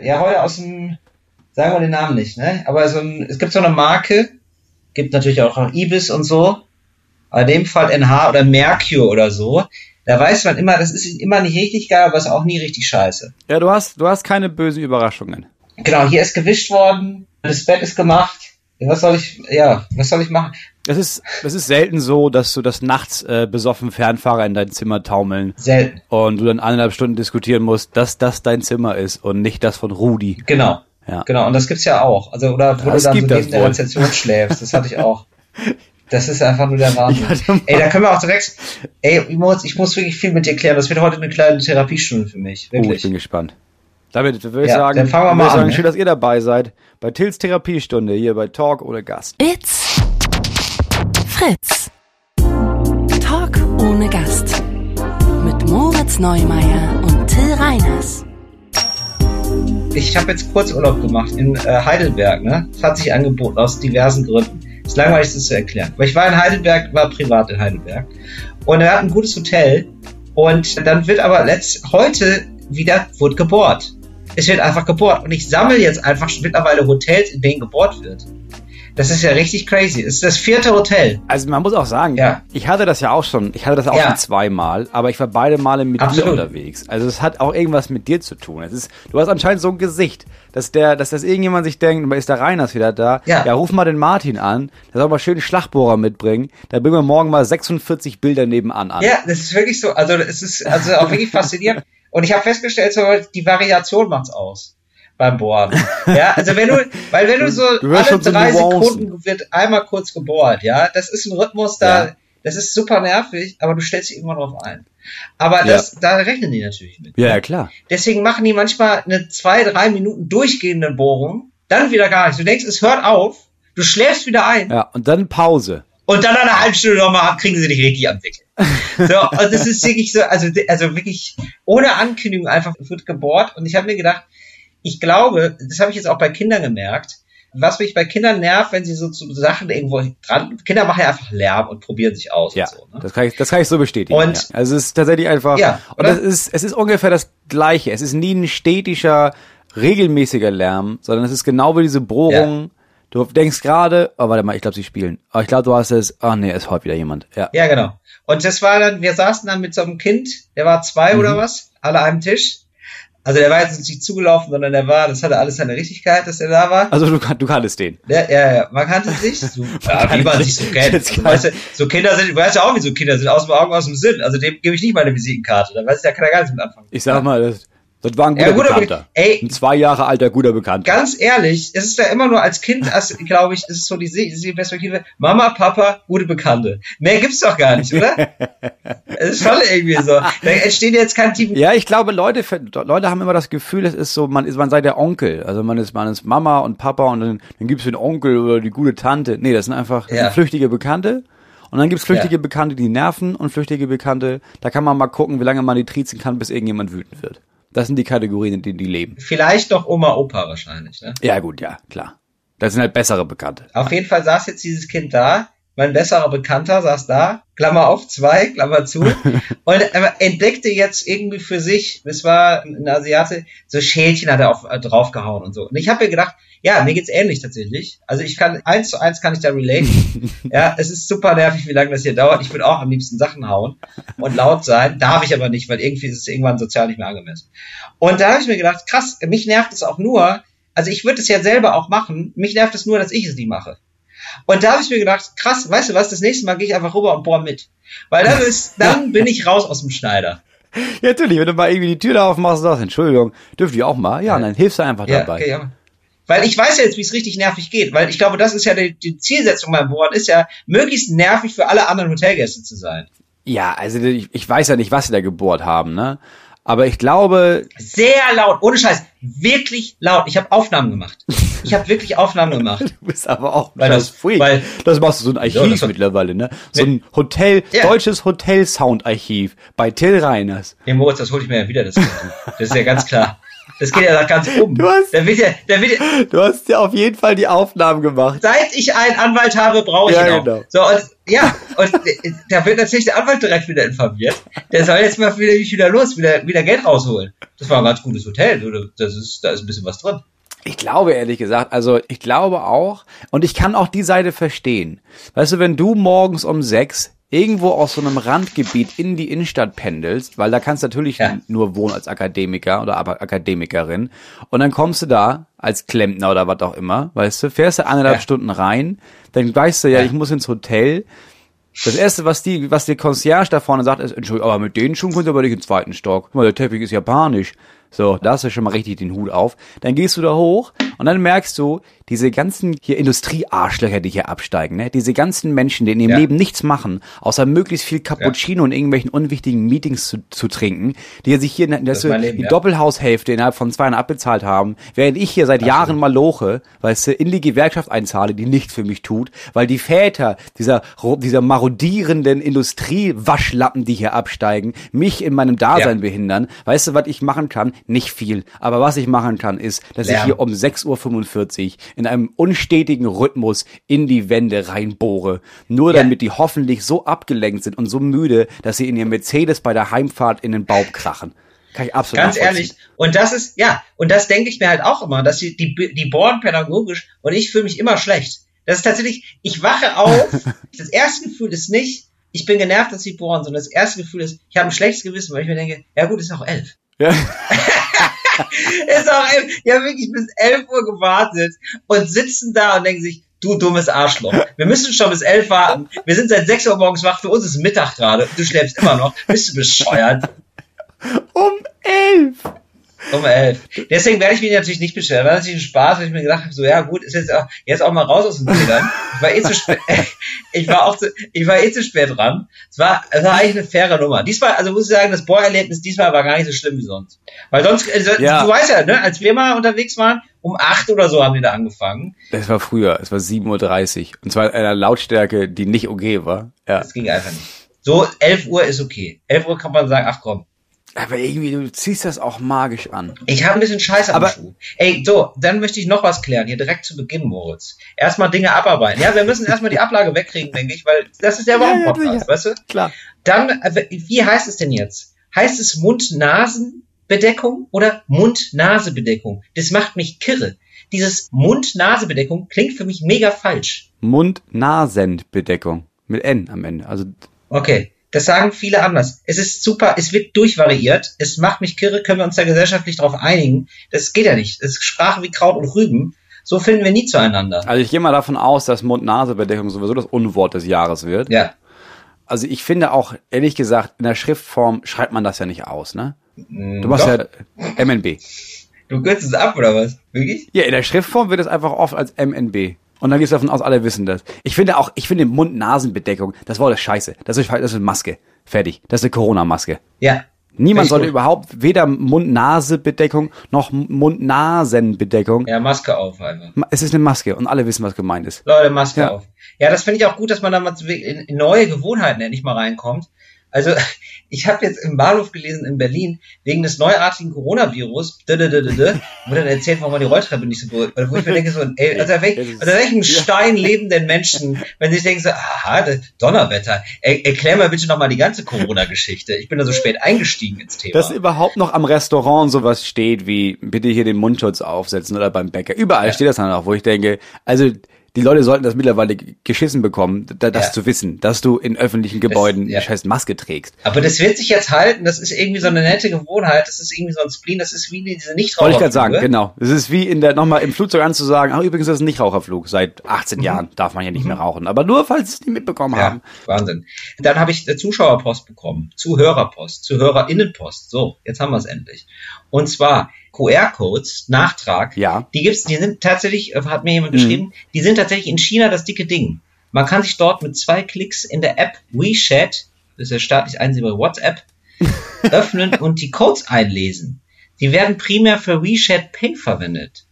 ja, heute aus dem, sagen wir den Namen nicht, ne? Aber so ein, es gibt so eine Marke, gibt natürlich auch noch Ibis und so, aber in dem Fall NH oder Mercure oder so, da weiß man immer, das ist immer nicht richtig geil, aber ist auch nie richtig scheiße. Ja, du hast, du hast keine bösen Überraschungen. Genau, hier ist gewischt worden, das Bett ist gemacht. Was soll ich, ja, was soll ich machen? Es ist, es ist selten so, dass du das nachts äh, besoffen Fernfahrer in dein Zimmer taumeln. Selten. Und du dann eineinhalb Stunden diskutieren musst, dass das dein Zimmer ist und nicht das von Rudi. Genau. Ja. Genau, und das gibt's ja auch. Also, oder wo das du dann so neben der. Rezeption schläfst. Das hatte ich auch. Das ist einfach nur der Wahnsinn. Ey, da können wir auch direkt, ey, ich muss, ich muss wirklich viel mit dir klären. Das wird heute eine kleine Therapiestunde für mich. Oh, ich Wirklich. bin gespannt. Damit würde ich Ja, sagen, dann fangen wir würde mal ich sagen an, ne? schön, dass ihr dabei seid bei Tills Therapiestunde hier bei Talk ohne Gast. It's Fritz. Talk ohne Gast. Mit Moritz Neumeier und Till Reiners. Ich habe jetzt Kurzurlaub gemacht in äh, Heidelberg, ne? Das hat sich angeboten aus diversen Gründen. Ist langweilig, das zu erklären. Aber ich war in Heidelberg, war privat in Heidelberg. Und er hat ein gutes Hotel. Und dann wird aber letzt, heute wieder, wurde gebohrt. Es wird einfach gebohrt. Und ich sammle jetzt einfach schon mittlerweile Hotels, in denen gebohrt wird. Das ist ja richtig crazy. Es ist das vierte Hotel. Also man muss auch sagen, Ja. ich hatte das ja auch schon, ich hatte das auch Ja. schon zweimal, aber ich war beide Male mit dir Absolut. unterwegs. Also es hat auch irgendwas mit dir zu tun. Es ist, du hast anscheinend so ein Gesicht, dass der, dass das irgendjemand sich denkt, ist der Reiners wieder da? Ja. ruf mal den Martin an, der soll mal schön Schlagbohrer mitbringen. Da bringen wir morgen mal 46 Bilder nebenan an. Ja, das ist wirklich so. Also es ist also auch wirklich faszinierend. Und ich habe festgestellt, so, die Variation macht's aus beim Bohren. Ja, also wenn du, weil wenn du so Du alle drei. Sekunden wird einmal kurz gebohrt, ja, das ist ein Rhythmus, da, Ja. das ist super nervig, aber du stellst dich irgendwann drauf ein. Aber das, da rechnen die natürlich mit. ja, ja, klar. Deswegen machen die manchmal eine zwei, drei Minuten durchgehende Bohrung, dann wieder gar nichts. Du denkst, es hört auf, du schläfst wieder ein Ja, und dann Pause. und dann nach einer halben Stunde nochmal kriegen sie dich richtig am Wickel. So, und das ist wirklich so, also, also wirklich ohne Ankündigung einfach wird gebohrt. Und ich habe mir gedacht, ich glaube, das habe ich jetzt auch bei Kindern gemerkt, was mich bei Kindern nervt, wenn sie so zu Sachen irgendwo dran, Kinder machen ja einfach Lärm und probieren sich aus Ja, und so. Ne? das, kann ich, das kann ich so bestätigen. Und- ja. Also es ist tatsächlich einfach, Ja, und es ist, es ist ungefähr das Gleiche. Es ist nie ein stetischer, regelmäßiger Lärm, sondern es ist genau wie diese Bohrung. Du denkst gerade, oh, warte mal, ich glaube, sie spielen. Aber ich glaube, du hast es, ach nee, es heute wieder jemand. Ja. Ja, genau. Und das war dann, wir saßen dann mit so einem Kind, der war zwei oder was, alle am Tisch. Also der war jetzt nicht zugelaufen, sondern der war, das hatte alles seine Richtigkeit, dass er da war. Also du, du kanntest den. Ja, ja, ja, man kannte sich. So, ja, wie man sich so kennt. Also, weißt du, so Kinder sind, du weißt ja auch, wie so Kinder sind, aus dem Augen, aus dem Sinn. Also dem gebe ich nicht meine Visitenkarte. Da weiß ja keiner gar nichts mit anfangen. Ich sag mal, das, das war ein guter Ja, guter Bekannter. Be- ey. ein zwei Jahre alter guter Bekannter. Ganz ehrlich, es ist ja immer nur als Kind, glaube ich, es ist so die, die Perspektive, Mama, Papa, gute Bekannte. Mehr gibt's doch gar nicht, oder? Es ist schon irgendwie so. Da entstehen jetzt keine tiefen Ja, ich glaube, Leute, Leute haben immer das Gefühl, es ist so, man ist, man sei der Onkel. Also man ist, man ist Mama und Papa und dann, dann gibt's den Onkel oder die gute Tante. Nee, das sind einfach das Ja. sind flüchtige Bekannte. Und dann gibt's flüchtige Ja. Bekannte, die nerven und flüchtige Bekannte, da kann man mal gucken, wie lange man die triezen kann, bis irgendjemand wütend wird. Das sind die Kategorien, in denen die leben. Vielleicht noch Oma, Opa wahrscheinlich, ne? Ja, gut, ja, klar. Das sind halt bessere Bekannte. Auf jeden Fall saß jetzt dieses Kind da. Mein besserer Bekannter saß da, Klammer auf, zwei, Klammer zu, und entdeckte jetzt irgendwie für sich, es war ein Asiate, so Schälchen hat er auf, äh, draufgehauen und so. Und ich habe mir gedacht, ja, mir geht's ähnlich tatsächlich. Also ich kann, eins zu eins kann ich da relaten. ja, es ist super nervig, wie lange das hier dauert. Ich will auch am liebsten Sachen hauen und laut sein. Darf ich aber nicht, weil irgendwie ist es irgendwann sozial nicht mehr angemessen. Und da habe ich mir gedacht, krass, mich nervt es auch nur, also ich würde es ja selber auch machen, mich nervt es nur, dass ich es nicht mache. Und da habe ich mir gedacht, krass, weißt du was, das nächste Mal gehe ich einfach rüber und bohr mit. Weil dann ist, dann bin ich raus aus dem Schneider. Ja, natürlich, wenn du mal irgendwie die Tür da aufmachst und sagst, Entschuldigung, dürft ihr auch mal? Ja, dann hilfst du einfach Ja, dabei. okay, ja. Weil ich weiß ja jetzt, wie es richtig nervig geht. Weil ich glaube, das ist ja die, die Zielsetzung beim Bohren, ist ja, möglichst nervig für alle anderen Hotelgäste zu sein. Ja, also ich, ich weiß ja nicht, was sie da gebohrt haben, ne? Aber ich glaube, Sehr laut, ohne Scheiß, wirklich laut. Ich habe Aufnahmen gemacht. Ich habe wirklich Aufnahmen gemacht. du bist aber auch Weil das- Freak. weil- das machst du so ein Archiv Ja, mittlerweile, ne? So ein Hotel, Ja. deutsches Hotel-Sound-Archiv bei Till Reiners. Nee, Moritz, das hole ich mir ja wieder, das, das ist ja ganz klar. Das geht ja nach ganz oben. Du hast- da wird ja, da wird ja, Du hast ja auf jeden Fall die Aufnahmen gemacht. seit ich einen Anwalt habe, brauche ich Ja, ihn auch. genau. So, und Ja, und da wird natürlich der Anwalt direkt wieder informiert. Der soll jetzt mal wieder, wieder los, wieder, wieder Geld rausholen. Das war ein ganz gutes Hotel. Das ist, da ist ein bisschen was drin. Ich glaube ehrlich gesagt, also ich glaube auch, und ich kann auch die Seite verstehen. Weißt du, wenn du morgens um sechs irgendwo aus so einem Randgebiet in die Innenstadt pendelst, weil da kannst du natürlich ja. nur wohnen als Akademiker oder Akademikerin, und dann kommst du da als Klempner oder was auch immer, weißt du, fährst du eineinhalb ja. Stunden rein, dann weißt du ja, ja, ich muss ins Hotel. Das erste, was die, was der Concierge da vorne sagt, ist, Entschuldigung, aber mit den Schuhen könnt ihr aber nicht den zweiten Stock. Guck mal, der Teppich ist japanisch. So, da hast du schon mal richtig den Hut auf. Dann gehst du da hoch und dann merkst du, diese ganzen hier Industriearschlöcher, die hier absteigen, ne? diese ganzen Menschen, die in ihrem ja. Leben nichts machen, außer möglichst viel Cappuccino ja. und irgendwelchen unwichtigen Meetings zu, zu trinken, die sich hier das das Leben, die ja. Doppelhaushälfte innerhalb von zwei Jahren abbezahlt haben, während ich hier seit Absolut. Jahren mal loche, weißt du, in die Gewerkschaft einzahle, die nichts für mich tut, weil die Väter dieser, dieser marodierenden Industriewaschlappen, die hier absteigen, mich in meinem Dasein behindern. Weißt du, was ich machen kann? Nicht viel. Aber was ich machen kann, ist, dass Lärm. ich hier um 6.45 Uhr in einem unstetigen Rhythmus in die Wände reinbohre. Nur ja. damit die hoffentlich so abgelenkt sind und so müde, dass sie in ihr Mercedes bei der Heimfahrt in den Baum krachen. Kann ich absolut Ganz ehrlich. Und das ist, ja, und das denke ich mir halt auch immer, dass die, die, die bohren pädagogisch und ich fühle mich immer schlecht. Das ist tatsächlich, ich wache auf, das erste Gefühl ist nicht, ich bin genervt, dass sie bohren, sondern das erste Gefühl ist, ich habe ein schlechtes Gewissen, weil ich mir denke, ja gut, ist auch elf. Ja. ist auch. Die haben wirklich bis elf Uhr gewartet und sitzen da und denken sich, du dummes Arschloch. Wir müssen schon bis elf warten. Wir sind seit sechs Uhr morgens wach. Für uns ist Mittag gerade. Du schläfst immer noch. Bist du bescheuert? Um elf. Um elf. Deswegen werde ich mich natürlich nicht beschweren. War natürlich ein Spaß, weil ich mir gedacht habe, so, ja gut, ist jetzt auch, jetzt auch mal raus aus den Federn. Ich war eh zu spät, ich war auch zu, ich war eh zu spät dran. Es war, es war eigentlich eine faire Nummer. Diesmal, also muss ich sagen, das Bohrerlebnis diesmal war gar nicht so schlimm wie sonst. Weil sonst, also, ja. du weißt ja, ne, als wir mal unterwegs waren, um acht oder so haben wir da angefangen. Das war früher, es war 7.30 Uhr. Und zwar in einer Lautstärke, die nicht okay war. Ja. Das ging einfach nicht. So, 11 Uhr ist okay. 11 Uhr kann man sagen, ach komm, aber irgendwie, du ziehst das auch magisch an. Ich habe ein bisschen Scheiße am Schuh. Ey, so, dann möchte ich noch was klären, hier direkt zu Beginn, Moritz. Erstmal Dinge abarbeiten. Ja, wir müssen erstmal die Ablage wegkriegen, denke ich, weil das ist der Wochenpodcast, ja, ja, weißt du? Klar. Dann, äh, wie heißt es denn jetzt? Heißt es Mund-Nasen-Bedeckung oder Mund-Nase-Bedeckung? Das macht mich kirre. Dieses Mund-Nase-Bedeckung klingt für mich mega falsch. Mund-Nasen-Bedeckung. Mit N am Ende. Also. Okay. Das sagen viele anders. Es ist super, es wird durchvariiert. Es macht mich kirre, können wir uns da gesellschaftlich darauf einigen. Das geht ja nicht. Es ist Sprache wie Kraut und Rüben. So finden wir nie zueinander. Also ich gehe mal davon aus, dass Mund-Nase-Bedeckung sowieso das Unwort des Jahres wird. Ja. Also ich finde auch, ehrlich gesagt, in der Schriftform schreibt man das ja nicht aus, ne? Mm, du machst Doch. ja MNB. Du kürzt es ab, oder was? Wirklich? Ja, in der Schriftform wird es einfach oft als MNB. Und dann gehst du davon aus, alle wissen das. Ich finde auch, ich finde Mund-Nasen-Bedeckung, das Wort ist scheiße. Das ist, das ist eine Maske. Fertig. Das ist eine Corona-Maske. Ja. Niemand sollte gut. überhaupt weder Mund-Nase-Bedeckung noch Mund-Nasen-Bedeckung. Ja, Maske auf einfach. Es ist eine Maske und alle wissen, was gemeint ist. Leute, Maske ja. auf. Ja, das finde ich auch gut, dass man da mal in neue Gewohnheiten endlich mal reinkommt. Also ich habe jetzt im Bahnhof gelesen in Berlin, wegen des neuartigen Coronavirus, wo dann erzählt, warum man die Rolltreppe nicht so gut, wo ich mir denke, so, ey, unter, welch, unter welchem Stein leben denn Menschen, wenn sie sich denken so, aha, Donnerwetter, er, erklär mal bitte nochmal die ganze Corona-Geschichte. Ich bin da so spät eingestiegen ins Thema. Dass überhaupt noch am Restaurant sowas steht wie, bitte hier den Mundschutz aufsetzen oder beim Bäcker. Überall ja. steht das dann auch, wo ich denke, also die Leute sollten das mittlerweile geschissen bekommen, da, das ja. zu wissen, dass du in öffentlichen Gebäuden das, ja. eine scheiß Maske trägst. Aber das wird sich jetzt halten, das ist irgendwie so eine nette Gewohnheit, das ist irgendwie so ein Spleen, das ist wie diese Nichtraucherflug. Wollte ich gerade sagen, genau. Das ist wie in der, nochmal im Flugzeug anzusagen, ach übrigens, das ist ein Nichtraucherflug. Seit 18 mhm. Jahren darf man ja nicht mhm. mehr rauchen. Aber nur, falls sie es nicht mitbekommen ja, haben. Wahnsinn. Dann habe ich Zuschauerpost bekommen, Zuhörerpost, Zuhörerinnenpost. So, jetzt haben wir es endlich. Und zwar, QR-Codes, Nachtrag, ja. die gibt's, die sind tatsächlich, äh, hat mir jemand mhm. geschrieben, die sind tatsächlich in China das dicke Ding. Man kann sich dort mit zwei Klicks in der App WeChat, das ist ja staatlich einsehbare WhatsApp, öffnen und die Codes einlesen. Die werden primär für WeChat Pay verwendet.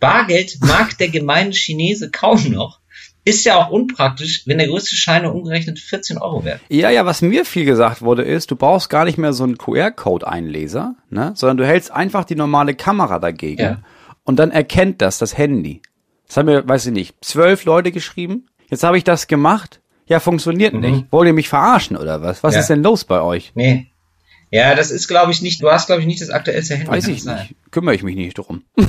Bargeld mag der gemeine Chinese kaum noch. Ist ja auch unpraktisch, wenn der größte Schein umgerechnet 14 Euro wert. Ja, ja, was mir viel gesagt wurde, ist, du brauchst gar nicht mehr so einen QR-Code-Einleser, ne? sondern du hältst einfach die normale Kamera dagegen ja. und dann erkennt das das Handy. Das haben mir, weiß ich nicht, zwölf Leute geschrieben. Jetzt habe ich das gemacht. Ja, funktioniert nicht. Wollt ihr mich verarschen oder was? Was Ja. ist denn los bei euch? Nee. Ja, das ist, glaube ich, nicht, du hast, glaube ich, nicht das aktuellste Handy. Weiß ich nicht. Kümmere ich mich nicht drum.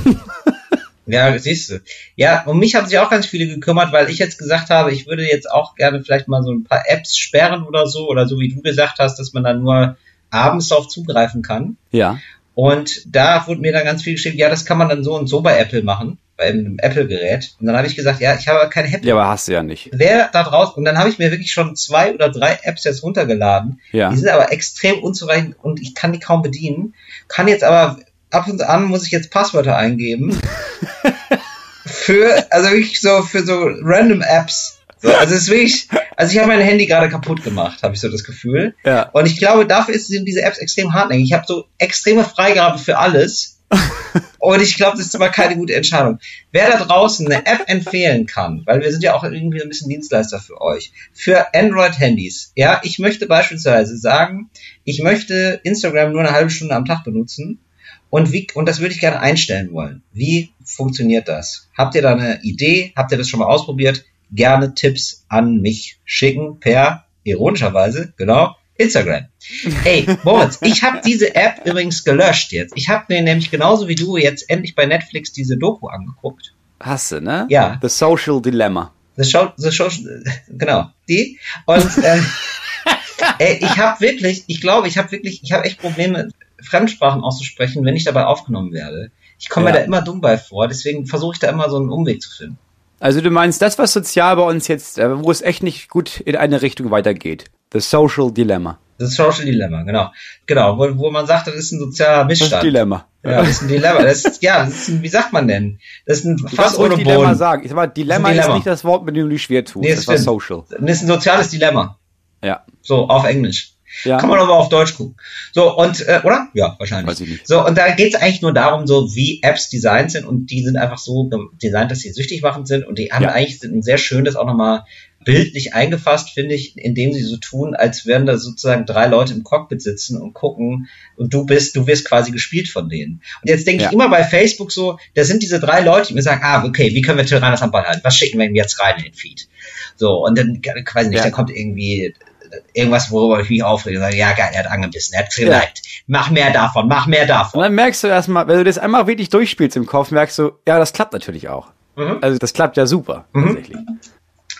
Ja, siehst du. Ja, um mich haben sich auch ganz viele gekümmert, weil ich jetzt gesagt habe, ich würde jetzt auch gerne vielleicht mal so ein paar Apps sperren oder so, oder so wie du gesagt hast, dass man dann nur abends darauf zugreifen kann. Ja. Und da wurde mir dann ganz viel geschrieben, ja, das kann man dann so und so bei Apple machen, bei einem Apple-Gerät. Und dann habe ich gesagt, ja, ich habe kein Apple. Ja, aber hast du ja nicht. Wer da draußen, und dann habe ich mir wirklich schon zwei oder drei Apps jetzt runtergeladen. Ja. Die sind aber extrem unzureichend und ich kann die kaum bedienen. Kann jetzt aber ab und an muss ich jetzt Passwörter eingeben. für, also wirklich so, für so random Apps. So, also es ist wirklich, also ich habe mein Handy gerade kaputt gemacht, habe ich so das Gefühl. Ja. Und ich glaube, dafür sind diese Apps extrem hartnäckig. Ich habe so extreme Freigabe für alles. Und ich glaube, das ist aber keine gute Entscheidung. Wer da draußen eine App empfehlen kann, weil wir sind ja auch irgendwie ein bisschen Dienstleister für euch, für Android-Handys. Ja, ich möchte beispielsweise sagen, ich möchte Instagram nur eine halbe Stunde am Tag benutzen. Und wie, und das würde ich gerne einstellen wollen. Wie funktioniert das? Habt ihr da eine Idee? Habt ihr das schon mal ausprobiert? Gerne Tipps an mich schicken per, ironischerweise, genau, Instagram. Ey, Moritz, ich habe diese App übrigens gelöscht jetzt. Ich habe mir nämlich genauso wie du jetzt endlich bei Netflix diese Doku angeguckt. Hast du, ne? Ja. The Social Dilemma. The Show, the Show, genau, die. Und ähm, ey, ich habe wirklich, ich glaube, ich habe wirklich, ich habe echt Probleme, Fremdsprachen auszusprechen, wenn ich dabei aufgenommen werde. Ich komme Ja. mir da immer dumm bei vor, deswegen versuche ich da immer so einen Umweg zu finden. Also du meinst das, was sozial bei uns jetzt, äh, wo es echt nicht gut in eine Richtung weitergeht. The Social Dilemma. Das Social Dilemma, genau. Genau, wo, wo man sagt, das ist ein sozialer Das Missstand. Dilemma. Ja, das ist ein Dilemma. Das ist, ja, das ist ein, wie sagt man denn? Das ist ein Du kannst ohne Dilemma Boden. sagen. Ich sag mal, Dilemma ist, Dilemma. nicht das Wort, mit dem du dich schwer tust. Nee, das das war. Social. Das ist ein soziales Dilemma. Ja. So, auf Englisch. Ja. Kann man aber auf Deutsch gucken. So, und, äh, oder? Ja, wahrscheinlich. Weiß ich nicht. So, und da geht es eigentlich nur darum, so wie Apps designt sind und die sind einfach so designt, dass sie süchtig machend sind und die haben Ja. eigentlich sind sehr schön das auch nochmal bildlich eingefasst, finde ich, indem sie so tun, als wären da sozusagen drei Leute im Cockpit sitzen und gucken und du bist, du wirst quasi gespielt von denen. Und jetzt denke Ja. ich immer bei Facebook so, da sind diese drei Leute, die mir sagen, ah, okay, wie können wir Tyrannas am Ball halten? Was schicken wir ihm jetzt rein in den Feed? So, und dann, ich weiß nicht, Ja. dann kommt irgendwie irgendwas, worüber ich mich aufrege, sage, ja geil, er hat angebissen, er hat geliked. Mach mehr davon, mach mehr Und davon. dann merkst du erstmal, wenn du das einmal wirklich durchspielst im Kopf, merkst du, ja, das klappt natürlich auch. Mhm. Also das klappt ja super, tatsächlich.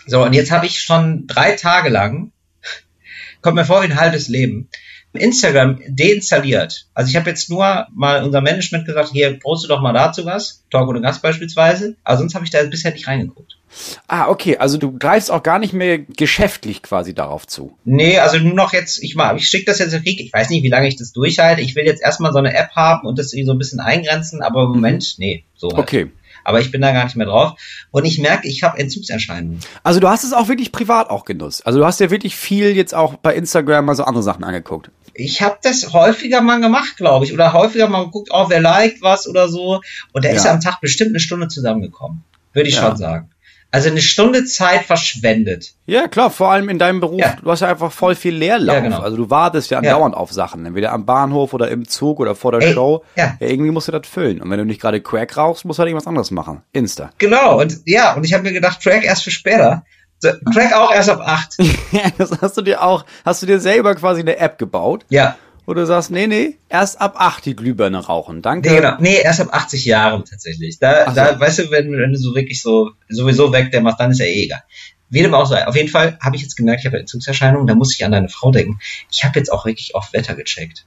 So, und jetzt habe ich schon drei Tage lang, kommt mir vor wie ein halbes Leben, Instagram deinstalliert. Also ich habe jetzt nur mal unser Management gesagt, hier poste doch mal dazu was, Talk oder Gast beispielsweise, aber sonst habe ich da bisher nicht reingeguckt. Ah, okay, also du greifst auch gar nicht mehr geschäftlich quasi darauf zu. Nee, also nur noch jetzt, ich mal, ich schicke das jetzt Rick, ich weiß nicht, wie lange ich das durchhalte. Ich will jetzt erstmal so eine App haben und das irgendwie so ein bisschen eingrenzen, aber im Moment, nee, so halt. Okay. Aber ich bin da gar nicht mehr drauf. Und ich merke, ich habe Entzugserscheinungen. Also du hast es auch wirklich privat auch genutzt. Also du hast ja wirklich viel jetzt auch bei Instagram mal so andere Sachen angeguckt. Ich habe das häufiger mal gemacht, glaube ich. Oder häufiger mal geguckt, oh, wer liked was oder so. Und ist Ja. am Tag bestimmt eine Stunde zusammengekommen. Würde ich Ja. schon sagen. Also eine Stunde Zeit verschwendet. Ja, klar, vor allem in deinem Beruf. Ja. Du hast ja einfach voll viel Leerlauf. Ja, genau. Also du wartest ja Ja. andauernd auf Sachen. Entweder am Bahnhof oder im Zug oder vor der Ey, Show. ja. irgendwie musst du das füllen. Und wenn du nicht gerade Crack rauchst, musst du halt irgendwas anderes machen. Insta. Genau. Und ja, und ich habe mir gedacht, Track erst für später. So, Track auch erst ab acht. Ja, das hast du dir auch, hast du dir selber quasi eine App gebaut, Ja. Wo du sagst, nee, nee, erst ab acht die Glühbirne rauchen. Danke. Nee, genau. Nee, erst ab 80 Jahren tatsächlich. Da, Ach so. da weißt du, wenn, wenn du so wirklich so sowieso weg der machst, dann ist ja eh egal. Wie dem auch sei. Auf jeden Fall habe ich jetzt gemerkt, ich habe Entzugserscheinungen, da muss ich an deine Frau denken. Ich habe jetzt auch wirklich auf Wetter gecheckt.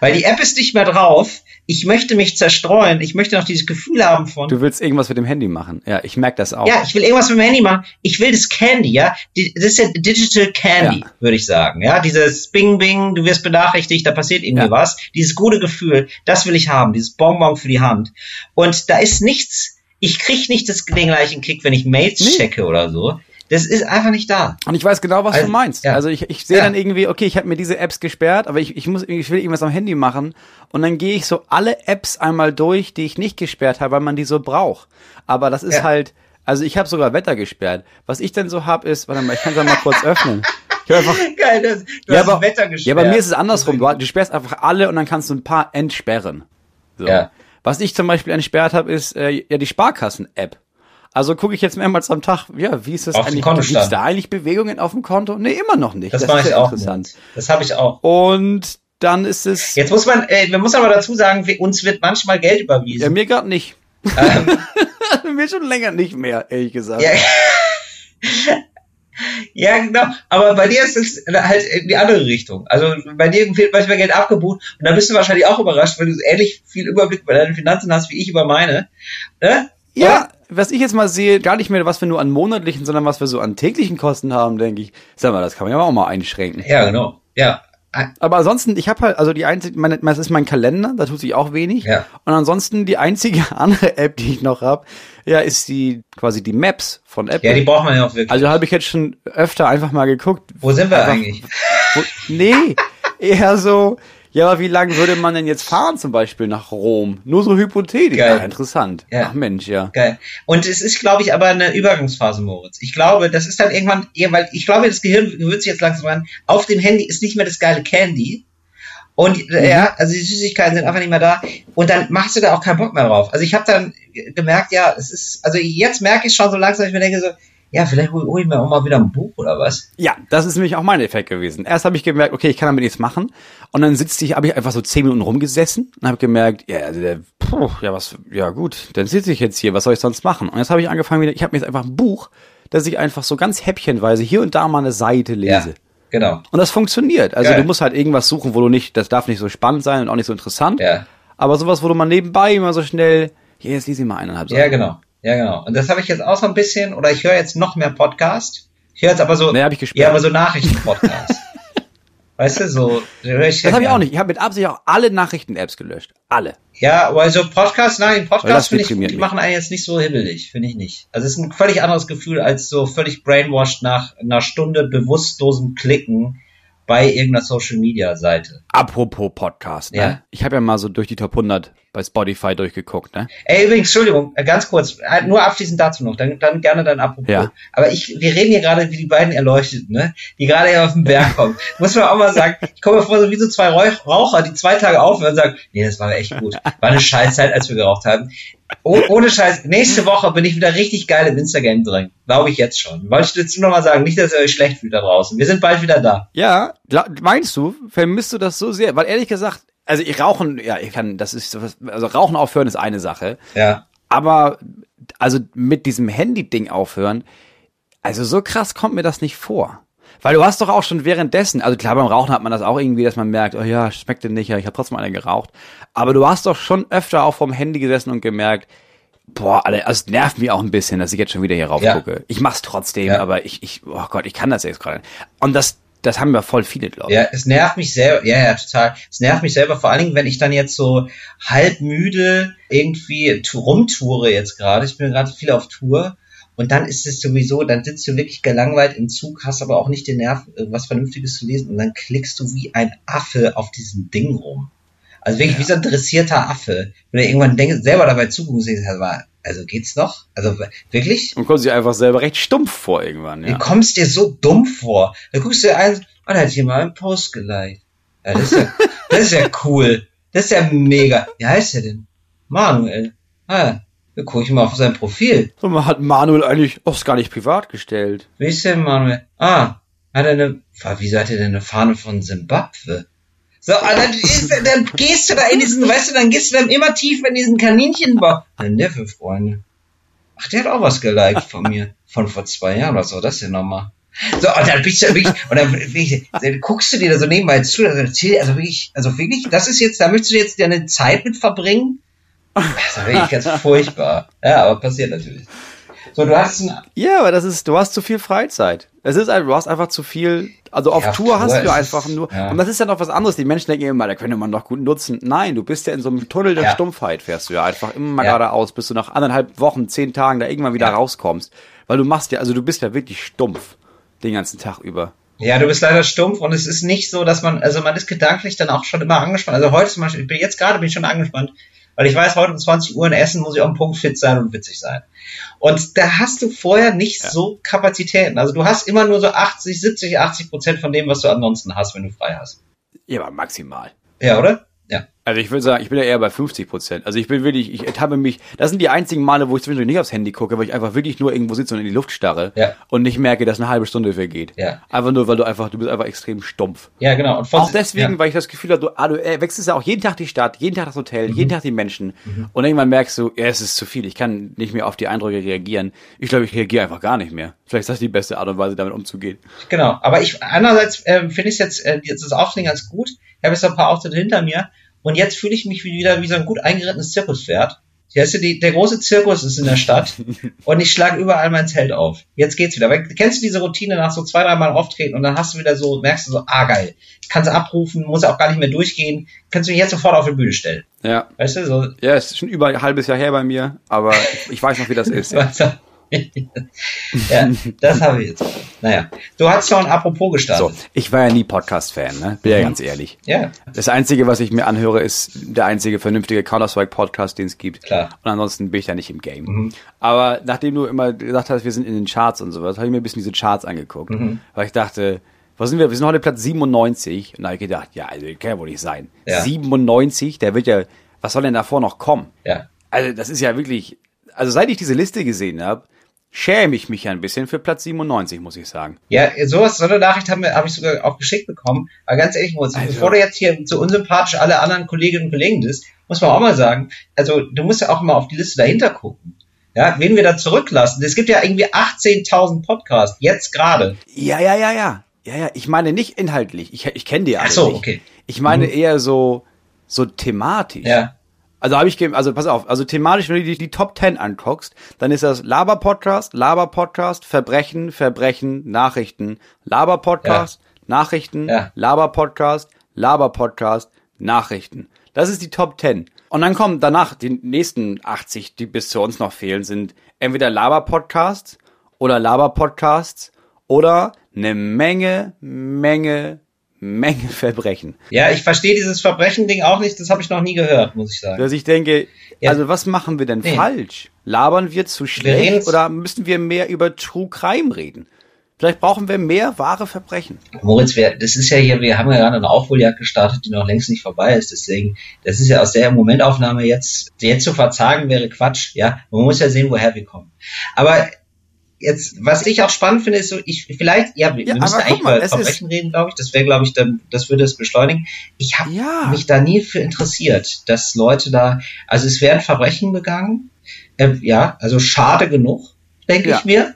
Weil die App ist nicht mehr drauf. Ich möchte mich zerstreuen. Ich möchte noch dieses Gefühl haben von. Du willst irgendwas mit dem Handy machen. Ja, ich merke das auch. ja, ich will irgendwas mit dem Handy machen. Ich will das Candy, ja. Das ist ja Digital Candy, Ja. würde ich sagen. Ja, dieses Bing Bing, du wirst benachrichtigt, da passiert irgendwie Ja. was. Dieses gute Gefühl, das will ich haben. Dieses Bonbon für die Hand. Und da ist nichts, ich krieg nicht das, den gleichen Kick, wenn ich Mails Nee. checke oder so. Das ist einfach nicht da. Und ich weiß genau, was Also, du meinst. ja. Also ich, ich sehe Ja. dann irgendwie, okay, ich habe mir diese Apps gesperrt, aber ich, ich muss, ich will irgendwas am Handy machen und dann gehe ich so alle Apps einmal durch, die ich nicht gesperrt habe, weil man die so braucht. Aber das ist Ja. halt, also ich habe sogar Wetter gesperrt. Was ich denn so hab ist, warte mal, ich kann es ja mal kurz öffnen. Ich hab einfach, Geil, das, du ja, hast aber, Wetter gesperrt. ja, bei mir ist es andersrum. Du, du sperrst einfach alle und dann kannst du ein paar entsperren. So. Ja. Was ich zum Beispiel entsperrt habe, ist äh, ja die Sparkassen-App. Also gucke ich jetzt mehrmals am Tag, ja, wie ist das Auf eigentlich? Kontostand. Gibt's da eigentlich Bewegungen auf dem Konto? Nee, immer noch nicht. Das, ist mache ich ja auch. interessant. Das habe ich auch. Und dann ist es, Jetzt muss man, äh, man muss aber dazu sagen, wir, uns wird manchmal Geld ja, überwiesen. mir gerade nicht. ähm, mir schon länger nicht mehr, ehrlich gesagt. ja. ja, genau. Aber bei dir ist es halt in die andere Richtung. Also bei dir wird manchmal Geld abgebucht und da bist du wahrscheinlich auch überrascht, weil du ähnlich viel Überblick über deine Finanzen hast wie ich über meine. Ne? Ja, was ich jetzt mal sehe, gar nicht mehr, was wir nur an monatlichen, sondern was wir so an täglichen Kosten haben, denke ich. Sag mal, das kann man ja auch mal einschränken. Ja, genau. Ja. Aber ansonsten, ich habe halt, also die einzige, meine, das ist mein Kalender, da tut sich auch wenig. Ja. Und ansonsten die einzige andere App, die ich noch hab, ja, ist die quasi die Maps von Apple. Ja, die braucht man ja auch wirklich. also habe ich jetzt schon öfter einfach mal geguckt. Wo sind wir einfach- eigentlich? Wo, nee, eher so, ja, aber wie lange würde man denn jetzt fahren zum Beispiel nach Rom? Nur so hypothetisch. Geil. Ja, interessant. Ja. Ach Mensch, ja. Geil. Und es ist, glaube ich, aber eine Übergangsphase, Moritz. Ich glaube, das ist dann irgendwann, weil ich glaube, das Gehirn gewöhnt sich jetzt langsam an. Auf dem Handy ist nicht mehr das geile Candy. Und äh, ja, also die Süßigkeiten sind einfach nicht mehr da. Und dann machst du da auch keinen Bock mehr drauf. Also ich habe dann gemerkt, ja, es ist, also jetzt merke ich schon so langsam, ich mir denke so, ja, vielleicht hole hol ich mir auch mal wieder ein Buch oder was. Ja, das ist nämlich auch mein Effekt gewesen. Erst habe ich gemerkt, okay, ich kann damit nichts machen. Und dann sitze ich, habe ich einfach so zehn Minuten rumgesessen und habe gemerkt, ja, also der, puh, ja, was, ja gut, dann sitze ich jetzt hier, was soll ich sonst machen? Und jetzt habe ich angefangen wieder, ich habe mir jetzt einfach ein Buch, das ich einfach so ganz häppchenweise hier und da mal eine Seite lese. Ja, genau. Und das funktioniert. Also Geil. du musst halt irgendwas suchen, wo du nicht, das darf nicht so spannend sein und auch nicht so interessant. Ja. Aber sowas, wo du mal nebenbei immer so schnell, ja, jetzt lese ich mal eineinhalb Ja, genau. Ja, genau. Und das habe ich jetzt auch so ein bisschen, oder ich höre jetzt noch mehr Podcast. Ich höre jetzt aber so, Nee, hab ich gesperrt. ja, aber so Nachrichten-Podcast. weißt du, so. höre Ich Das habe ich auch nicht. Ich habe mit Absicht auch alle Nachrichten-Apps gelöscht. Alle. Ja, aber so Podcast, nein, Weil Podcast finde ich, die mich. machen einen jetzt nicht so hibbelig, finde ich nicht. Also es ist ein völlig anderes Gefühl als so völlig brainwashed nach einer Stunde bewusstlosem Klicken bei irgendeiner Social Media Seite. Apropos Podcast, ne? Ja. Ich habe ja mal so durch die Top 100 bei Spotify durchgeguckt, ne? Ey, übrigens, Entschuldigung, äh, ganz kurz, äh, nur abschließend dazu noch, dann, dann gerne dann apropos. Ja. Aber ich, wir reden hier gerade wie die beiden Erleuchteten, ne? Die gerade hier auf den Berg kommen. Muss man auch mal sagen, ich komme mir vor, so wie so zwei Rauch- Raucher, die zwei Tage aufhören und sagen, nee, das war echt gut. War eine Scheißzeit, als wir geraucht haben. Oh, ohne Scheiß, nächste Woche bin ich wieder richtig geil im Instagram drin. Glaube ich jetzt schon. Wollte ich jetzt nur noch mal sagen, nicht, dass ihr euch schlecht fühlt da draußen. Wir sind bald wieder da. Ja, meinst du, vermisst du das so sehr? Weil ehrlich gesagt, also ich rauchen, ja, ich kann, das ist, sowas- also Rauchen aufhören ist eine Sache. Ja. Aber, also mit diesem Handy-Ding aufhören, also so krass kommt mir das nicht vor. Weil du hast doch auch schon währenddessen, also klar, beim Rauchen hat man das auch irgendwie, dass man merkt, oh ja, schmeckte nicht, ja, ich habe trotzdem eine geraucht. Aber du hast doch schon öfter auch vom Handy gesessen und gemerkt, boah, Alter, also es nervt mich auch ein bisschen, dass ich jetzt schon wieder hier rauf Ja. gucke. Ich mach's trotzdem, Ja. aber ich, ich, oh Gott, ich kann das jetzt gerade. Und das, das haben wir voll viele, glaube ich. Ja, es nervt mich selber, ja, ja, total. Es nervt mich selber, vor allen Dingen, wenn ich dann jetzt so halb müde irgendwie rumtoure jetzt gerade. Ich bin gerade viel auf Tour. Und dann ist es sowieso, dann sitzt du wirklich gelangweilt im Zug, hast aber auch nicht den Nerv, was Vernünftiges zu lesen. Und dann klickst du wie ein Affe auf diesem Ding rum. Also wirklich wie so ein dressierter Affe. Wenn du irgendwann denkst, selber dabei du, aber, also geht's noch? Also wirklich? Und kommt sich einfach selber recht stumpf vor irgendwann, Du ja. kommst dir so dumm vor. Da guckst du dir ein, oh, da hat jemand einen Post geliked. Ja, das ist ja, das ist ja cool. Das ist ja mega. Wie heißt der denn? Manuel. Ah, da guck ich mal auf sein Profil. Und man hat Manuel eigentlich, ist gar nicht privat gestellt. Wie ist der Manuel? Ah, hat er eine, wieso hat er denn eine Fahne von Zimbabwe? So, ah, dann, ist, dann gehst du da in diesen, weißt du, dann gehst du dann immer tiefer in diesen Kaninchenbau. Ein Neffe, Freunde. Ach, der hat auch was geliked von mir. Von vor zwei Jahren. Was war das denn nochmal? So, und dann bist du wirklich, und dann, wirklich, dann guckst du dir da so nebenbei zu, also wirklich, also wirklich, das ist jetzt, da möchtest du jetzt deine Zeit mit verbringen? Das ist wirklich ganz furchtbar. Ja, aber passiert natürlich. So, du hast ein, Ja, aber das ist, du hast zu viel Freizeit. Es ist du hast einfach zu viel, also auf Ja, auf Tour Tour hast du einfach nur, ja. und das ist ja noch was anderes. Die Menschen denken immer, da könnte man noch gut nutzen. Nein, du bist ja in so einem Tunnel der Ja. Stumpfheit, fährst du ja einfach immer mal geradeaus, bis du nach anderthalb Wochen, zehn Tagen da irgendwann wieder rauskommst. Weil du machst ja, also du bist ja wirklich stumpf den ganzen Tag über. Ja, du bist leider stumpf und es ist nicht so, dass man, also man ist gedanklich dann auch schon immer angespannt. Also heute zum Beispiel, ich bin jetzt gerade bin ich schon angespannt, weil ich weiß, heute um 20 Uhr in Essen muss ich auf dem Punkt fit sein und witzig sein. Und da hast du vorher nicht Ja. so Kapazitäten. Also du hast immer nur so 80, 70, 80 Prozent von dem, was du ansonsten hast, wenn du frei hast. Ja, aber maximal. Ja, oder? Ja. Also ich würde sagen, ich bin ja eher bei 50 Prozent. Also ich bin wirklich, ich habe mich, das sind die einzigen Male, wo ich zwischendurch nicht aufs Handy gucke, weil ich einfach wirklich nur irgendwo sitze und in die Luft starre Ja. und nicht merke, dass eine halbe Stunde vergeht. Ja. Einfach nur, weil du einfach, du bist einfach extrem stumpf. Ja, genau. Und Auch deswegen, ja. weil ich das Gefühl habe, du, ah, du äh, wechselst ja auch jeden Tag die Stadt, jeden Tag das Hotel, Mhm. jeden Tag die Menschen. Und irgendwann merkst du, ja, es ist zu viel. Ich kann nicht mehr auf die Eindrücke reagieren. Ich glaube, ich reagiere einfach gar nicht mehr. Vielleicht ist das die beste Art und Weise, damit umzugehen. Genau, aber ich andererseits ähm, finde ich jetzt äh, jetzt das Aufnehmen ganz gut. Ich habe jetzt ein paar Auftritte hinter mir und jetzt fühle ich mich wie- wieder wie so ein gut eingerittenes Zirkuspferd. Weißt du, die, der große Zirkus ist in der Stadt und ich schlage überall mein Zelt auf. Jetzt geht's wieder. Weil, kennst du diese Routine nach so zwei, dreimal auftreten und dann hast du wieder so, merkst du so, ah geil, kannst abrufen, muss auch gar nicht mehr durchgehen, kannst du mich jetzt sofort auf die Bühne stellen. Ja. Weißt du, so, Ja, es ist schon über ein halbes Jahr her bei mir, aber ich, ich weiß noch, wie das ist. Ja. ja, das habe ich jetzt. Naja, du hast schon apropos So, gestartet. ich war ja nie Podcast-Fan, ne? Bin ja ganz ehrlich. Ja, Das Einzige, was ich mir anhöre, ist der einzige vernünftige Counter-Strike-Podcast, den es gibt. Klar. Und ansonsten bin ich da nicht im Game. Aber nachdem du immer gesagt hast, wir sind in den Charts und sowas, habe ich mir ein bisschen diese Charts angeguckt. Weil ich dachte, was sind wir? Wir sind heute Platz 97. Und da habe ich gedacht, ja, also kann ja wohl nicht sein. Ja. 97, der wird ja, was soll denn davor noch kommen? ja. Also das ist ja wirklich, also seit ich diese Liste gesehen habe, schäme ich mich ja ein bisschen für Platz 97, muss ich sagen. Ja, sowas, so eine Nachricht habe ich sogar auch geschickt bekommen. Aber ganz ehrlich, Moritz, Also- bevor du jetzt hier so unsympathisch alle anderen Kolleginnen und Kollegen bist, muss man auch mal sagen, also du musst ja auch mal auf die Liste dahinter gucken. Ja, wen wir da zurücklassen. Es gibt ja irgendwie 18.000 Podcasts, jetzt gerade. Ja, ja, ja, ja. Ja, ja, ich meine nicht inhaltlich. Ich, ich kenne die alle Ach so, nicht. okay. Ich meine eher so, so thematisch. Ja, Also habe ich, also pass auf, also thematisch, wenn du dir die Top 10 anguckst, dann ist das Laber-Podcast, Laber-Podcast, Verbrechen, Verbrechen, Nachrichten, Laber-Podcast, Nachrichten, Ja. Laber-Podcast, Laber-Podcast, Nachrichten. Das ist die Top 10. Und dann kommen danach die nächsten 80, die bis zu uns noch fehlen, sind entweder Laber-Podcasts oder Laber-Podcasts oder eine Menge, Menge, Menge Verbrechen. ja, ich verstehe dieses Verbrechen-Ding auch nicht. Das habe ich noch nie gehört, muss ich sagen. Dass ich denke, Ja. also was machen wir denn Nee. falsch? Labern wir zu schlecht oder müssen wir mehr über True Crime reden? Vielleicht brauchen wir mehr wahre Verbrechen. Moritz, wir, das ist ja hier, wir haben ja gerade eine Aufholjagd gestartet, die noch längst nicht vorbei ist. Deswegen, das ist ja aus der Momentaufnahme jetzt, jetzt zu verzagen wäre Quatsch. Ja, man muss ja sehen, woher wir kommen. Aber jetzt, was ich auch spannend finde, ist so, ich vielleicht, ja, wir, Ja, müssen eigentlich mal, über Verbrechen reden, glaube ich. Das wäre, glaube ich, dann, das würde es beschleunigen. Ich habe Ja. mich da nie für interessiert, dass Leute da, also es werden Verbrechen begangen. Äh, ja, also schade genug, denke Ja. ich mir.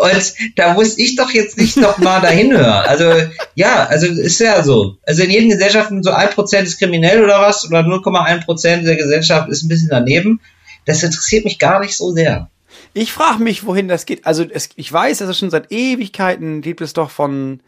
Und da muss ich doch jetzt nicht noch mal dahin hören. Also, ja, also ist ja so. Also in jedem Gesellschaften so ein Prozent ist kriminell oder was, oder 0,1 Prozent der Gesellschaft ist ein bisschen daneben. Das interessiert mich gar nicht so sehr. Ich frage mich, wohin das geht. Also es, ich weiß, dass es schon seit Ewigkeiten gibt es doch von,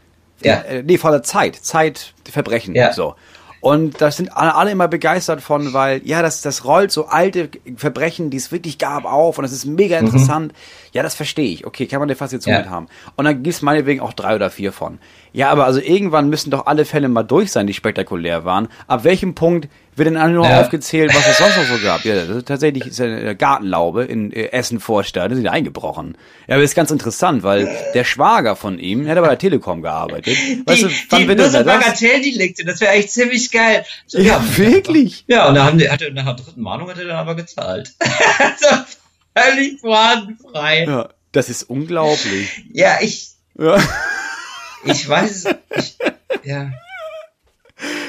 Ja. äh, nee, von der Zeit, Zeit, Verbrechen, Ja. so. Und da sind alle immer begeistert von, weil, ja, das, das rollt so alte Verbrechen, die es wirklich gab, auf und das ist mega interessant. Ja, das verstehe ich. Okay, kann man eine Faszination Mhm. Ja. mit haben. Und dann gibt's meinetwegen auch drei oder vier von. Ja, aber also irgendwann müssen doch alle Fälle mal durch sein, die spektakulär waren. Ab welchem Punkt wird denn nur Ja. aufgezählt, was es sonst noch so gab? Ja, das ist tatsächlich ist eine Gartenlaube in äh, Essen Vorstadt, da sind die eingebrochen. Ja, aber ist ganz interessant, weil der Schwager von ihm, der hat bei der Telekom gearbeitet. Weißt du, wann wird nur denn so das? Bagatelldelikte, das wäre eigentlich ziemlich geil. So, Ja, wirklich. Ja, und da haben die, hat er, nach der dritten Mahnung hat er dann aber gezahlt. also, völlig wahnfrei. Ja, Ja, das ist unglaublich. ich, Ja. ich weiß, ich, ja.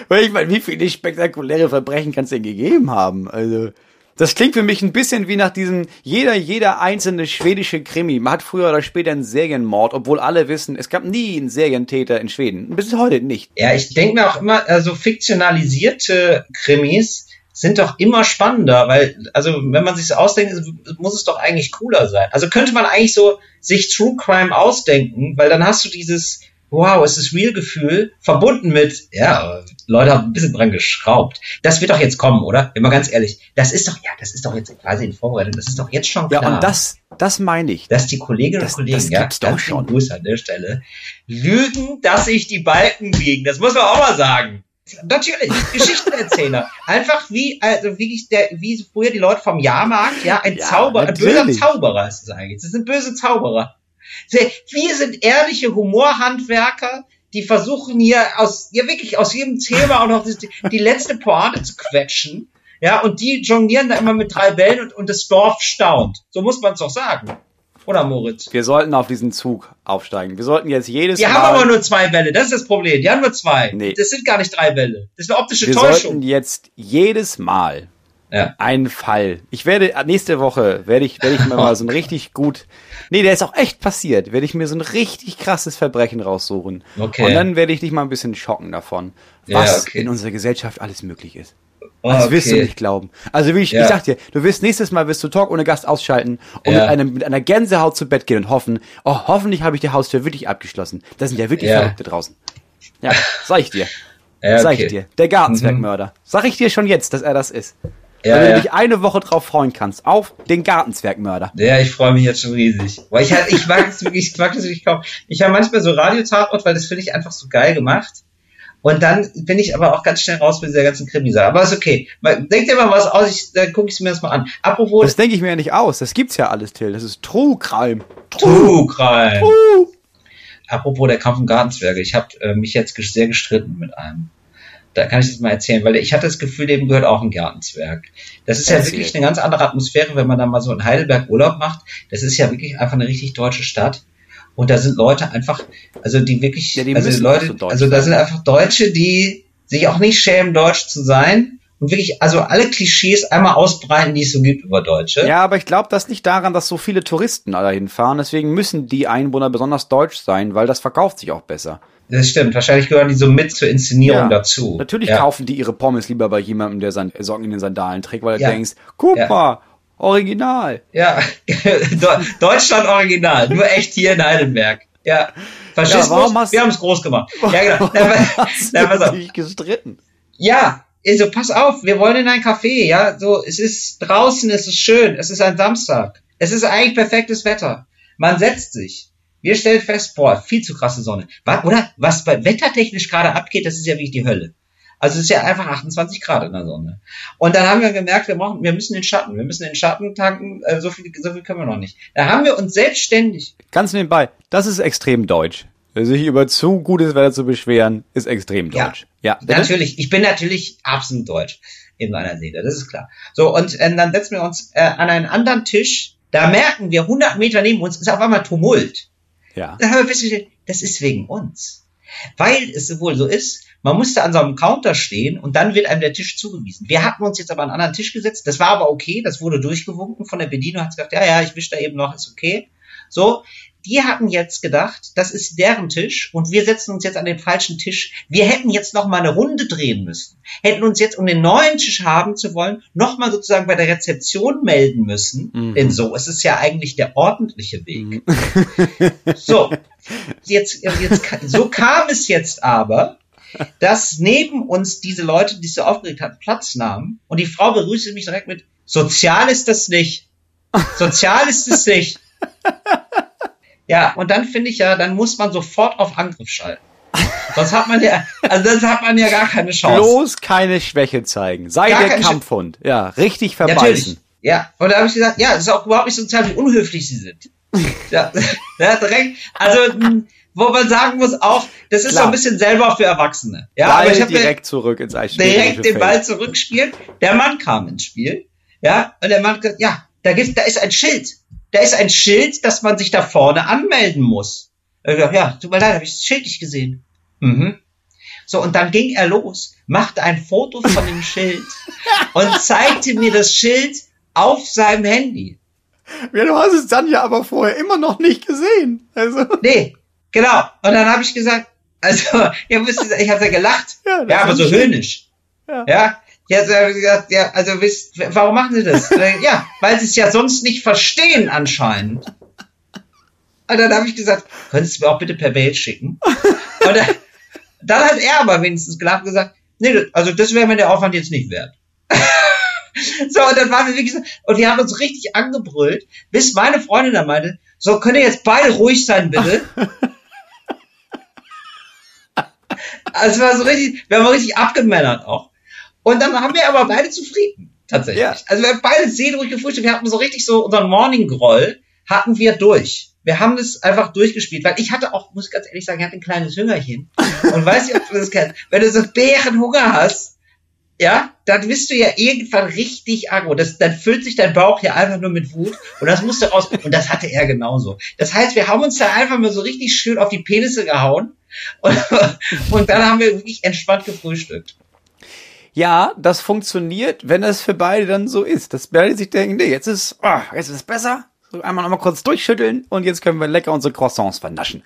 Weil ich meine, wie viele spektakuläre Verbrechen kann es denn gegeben haben? Also, das klingt für mich ein bisschen wie nach diesem, jeder, jeder einzelne schwedische Krimi. Man hat früher oder später einen Serienmord, obwohl alle wissen, es gab nie einen Serientäter in Schweden. Bis heute nicht. Ja, ich denke mir auch immer, also fiktionalisierte Krimis sind doch immer spannender, weil, also wenn man sich das ausdenkt, muss es doch eigentlich cooler sein. Also könnte man eigentlich so sich True Crime ausdenken, weil dann hast du dieses, wow, es ist Real-Gefühl, verbunden mit, ja, Leute haben ein bisschen dran geschraubt. Das wird doch jetzt kommen, oder? Wenn mal ganz ehrlich, das ist doch, ja, das ist doch jetzt quasi in Vorbereitung, das ist doch jetzt schon Ja, klar. und das, das meine ich. dass die Kolleginnen Das- und Kollegen, das ja, gibt's doch schon. Gruß an der Stelle, lügen, dass sich die Balken biegen. Das muss man auch mal sagen. Natürlich, Geschichtenerzähler. Einfach wie, also wie, ich der, wie früher die Leute vom Jahrmarkt, ja, ein Ja, Zauberer, ein böser. Zauberer ist es eigentlich. Das sind böse Zauberer. Wir sind ehrliche Humorhandwerker, die versuchen hier aus, ja wirklich aus jedem Thema auch noch die, die letzte Pointe zu quetschen. Ja, und die jonglieren da immer mit drei Bällen und, und das Dorf staunt. So muss man es doch sagen. Oder Moritz? Wir sollten auf diesen Zug aufsteigen. Wir sollten jetzt jedes Die Mal. haben aber nur zwei Bälle, das ist das Problem. Die haben nur zwei. Nee. Das sind gar nicht drei Bälle. Das ist eine optische wir Täuschung. sollten jetzt jedes Mal Ja. einen Fall. Ich werde nächste Woche werde ich werde ich mir mal so ein richtig gut. Nee, der ist auch echt passiert. Werde ich mir so ein richtig krasses Verbrechen raussuchen. Okay. Und dann werde ich dich mal ein bisschen schocken davon, Ja, was okay. in unserer Gesellschaft alles möglich ist. Oh, Das wirst du okay. nicht glauben. Also wie ich, Ja. ich sag dir, du wirst nächstes Mal wirst du Talk ohne Gast ausschalten und Ja. mit, einem, mit einer Gänsehaut zu Bett gehen und hoffen, oh, hoffentlich habe ich die Haustür wirklich abgeschlossen. Da sind ja wirklich Ja. Verrückte draußen. Ja, sag ich dir. Ja, Sag okay. ich dir. Der Gartenzwergmörder. Sag ich dir schon jetzt, dass er das ist. Ja, Weil du ja. dich eine Woche drauf freuen kannst. Auf den Gartenzwergmörder. Ja, ich freue mich jetzt schon riesig. Weil ich halt, ich mag es wirklich, ich mag das wirklich kaum. Ich habe manchmal so Radiotatort, weil das finde ich einfach so geil gemacht. Und dann bin ich aber auch ganz schnell raus mit dieser ganzen Krimi-Sache. Aber ist okay. Denk dir mal was aus, ich, dann gucke ich mir das mal an. Apropos Das denke ich mir ja nicht aus. Das gibt's ja alles, Till. Das ist True Crime. True Crime. Apropos der Kampf um Gartenzwerge. Ich habe äh, mich jetzt sehr gestritten mit einem. Da kann ich das mal erzählen, weil ich hatte das Gefühl, dem gehört auch ein Gartenzwerg. Das ist ja wirklich eine ganz andere Atmosphäre, wenn man da mal so in Heidelberg Urlaub macht. Das ist ja wirklich einfach eine richtig deutsche Stadt. Und da sind Leute einfach, also die wirklich, Ja, die also Leute, so also da sind einfach Deutsche, die sich auch nicht schämen, deutsch zu sein. Und wirklich, also alle Klischees einmal ausbreiten, die es so gibt über Deutsche. Ja, aber ich glaube, das liegt daran, dass so viele Touristen dahin fahren. Deswegen müssen die Einwohner besonders deutsch sein, weil das verkauft sich auch besser. Das stimmt. Wahrscheinlich gehören die so mit zur Inszenierung Ja. dazu. Natürlich ja. kaufen die ihre Pommes lieber bei jemandem, der seine Socken in den Sandalen trägt, weil du Ja. denkst, guck mal, original. Ja, De- Deutschland Original, nur echt hier in Heidelberg. Ja, Faschismus, Ja, wir haben es groß gemacht. Ja, genau. Na, Hast na, du dich gestritten? Ja, also pass auf, wir wollen in ein Café, ja, so, es ist draußen, es ist schön, es ist ein Samstag. Es ist eigentlich perfektes Wetter. Man setzt sich. Wir stellen fest, boah, viel zu krasse Sonne. Oder was bei wettertechnisch gerade abgeht, das ist ja wie die Hölle. Also es ist ja einfach 28 Grad in der Sonne. Und dann haben wir gemerkt, wir brauchen, wir müssen den Schatten, wir müssen den Schatten tanken, äh, so viel, so viel können wir noch nicht. Da haben wir uns selbstständig, Ganz nebenbei, das ist extrem deutsch. Sich über zu gutes Wetter zu beschweren, ist extrem Ja. deutsch. Ja, bitte? Natürlich, ich bin natürlich absolut deutsch in meiner Seele, das ist klar. So, und äh, dann setzen wir uns äh, an einen anderen Tisch, da merken wir, 100 Meter neben uns ist auf einmal Tumult. Ja. Da haben wir festgestellt, das ist wegen uns. Weil es wohl so ist, man musste an so einem Counter stehen und dann wird einem der Tisch zugewiesen. Wir hatten uns jetzt aber an einen anderen Tisch gesetzt, das war aber okay, das wurde durchgewunken von der Bedienung, hat gesagt, ja, ja, ich wisch da eben noch, ist okay. So, die hatten jetzt gedacht, das ist deren Tisch und wir setzen uns jetzt an den falschen Tisch. Wir hätten jetzt noch mal eine Runde drehen müssen. Hätten uns jetzt, um den neuen Tisch haben zu wollen, noch mal sozusagen bei der Rezeption melden müssen. Mhm. Denn so ist es ja eigentlich der ordentliche Weg. Mhm. So, jetzt, jetzt, so kam es jetzt aber, dass neben uns diese Leute, die es so aufgeregt hatten, Platz nahmen und die Frau begrüßte mich direkt mit, sozial ist das nicht. Sozial ist es nicht. Ja, und dann finde ich ja, dann muss man sofort auf Angriff schalten. Sonst hat man ja, also sonst hat man ja gar keine Chance. Bloß keine Schwäche zeigen. Sei Gar der keine Sch- Kampfhund. Ja, richtig verbeißen. Natürlich. Ja, und da habe ich gesagt, ja, es ist auch überhaupt nicht sozial, wie unhöflich sie sind. Ja, ja direkt, also, wo man sagen muss auch, das ist Klar. so ein bisschen selber für Erwachsene. Ja, Ball aber ich habe direkt zurück ins Eis. direkt den Ball zurückspielen. Der Mann kam ins Spiel. Ja, und der Mann hat gesagt, ja, da gibt, da ist ein Schild. Da ist ein Schild, dass man sich da vorne anmelden muss. Gesagt, ja, tut mir leid, habe ich das Schild nicht gesehen. Mhm. So, und dann ging er los, machte ein Foto von dem Schild und zeigte mir das Schild auf seinem Handy. Ja, du hast es dann ja aber vorher immer noch nicht gesehen. Also. Nee, genau. Und dann habe ich gesagt, also, ihr müsst, ich habe ja gelacht. Ja, Ja, aber so schön. höhnisch. Ja. Ja. Jetzt habe ich gesagt, ja, also wisst, warum machen Sie das? ja, weil Sie es ja sonst nicht verstehen anscheinend. Und dann habe ich gesagt, könntest du mir auch bitte per Mail schicken? Und dann, dann hat er aber wenigstens gelacht und gesagt, nee, also das wäre mir der Aufwand jetzt nicht wert. so, und dann waren wir wirklich so, und wir haben uns richtig angebrüllt, bis meine Freundin dann meinte, so, könnt ihr jetzt beide ruhig sein, bitte? Also es war so richtig, wir haben richtig abgemännert auch. Und dann haben wir aber beide zufrieden, tatsächlich. Ja. Also wir haben beide seelenruhig gefrühstückt, wir hatten so richtig so unseren Morning Groll, hatten wir durch. Wir haben das einfach durchgespielt, weil ich hatte auch, muss ich ganz ehrlich sagen, ich hatte ein kleines Hüngerchen. Und weiß nicht, ob du das kennst. Wenn du so Bärenhunger hast, ja, dann bist du ja irgendwann richtig aggro. Das, dann füllt sich dein Bauch ja einfach nur mit Wut und das musste raus. Und das hatte er genauso. Das heißt, wir haben uns da einfach mal so richtig schön auf die Penisse gehauen und, und dann haben wir wirklich entspannt gefrühstückt. Ja, das funktioniert, wenn es für beide dann so ist. Dass beide sich denken, nee, jetzt ist, oh, jetzt ist es besser. So einmal nochmal kurz durchschütteln und jetzt können wir lecker unsere Croissants vernaschen.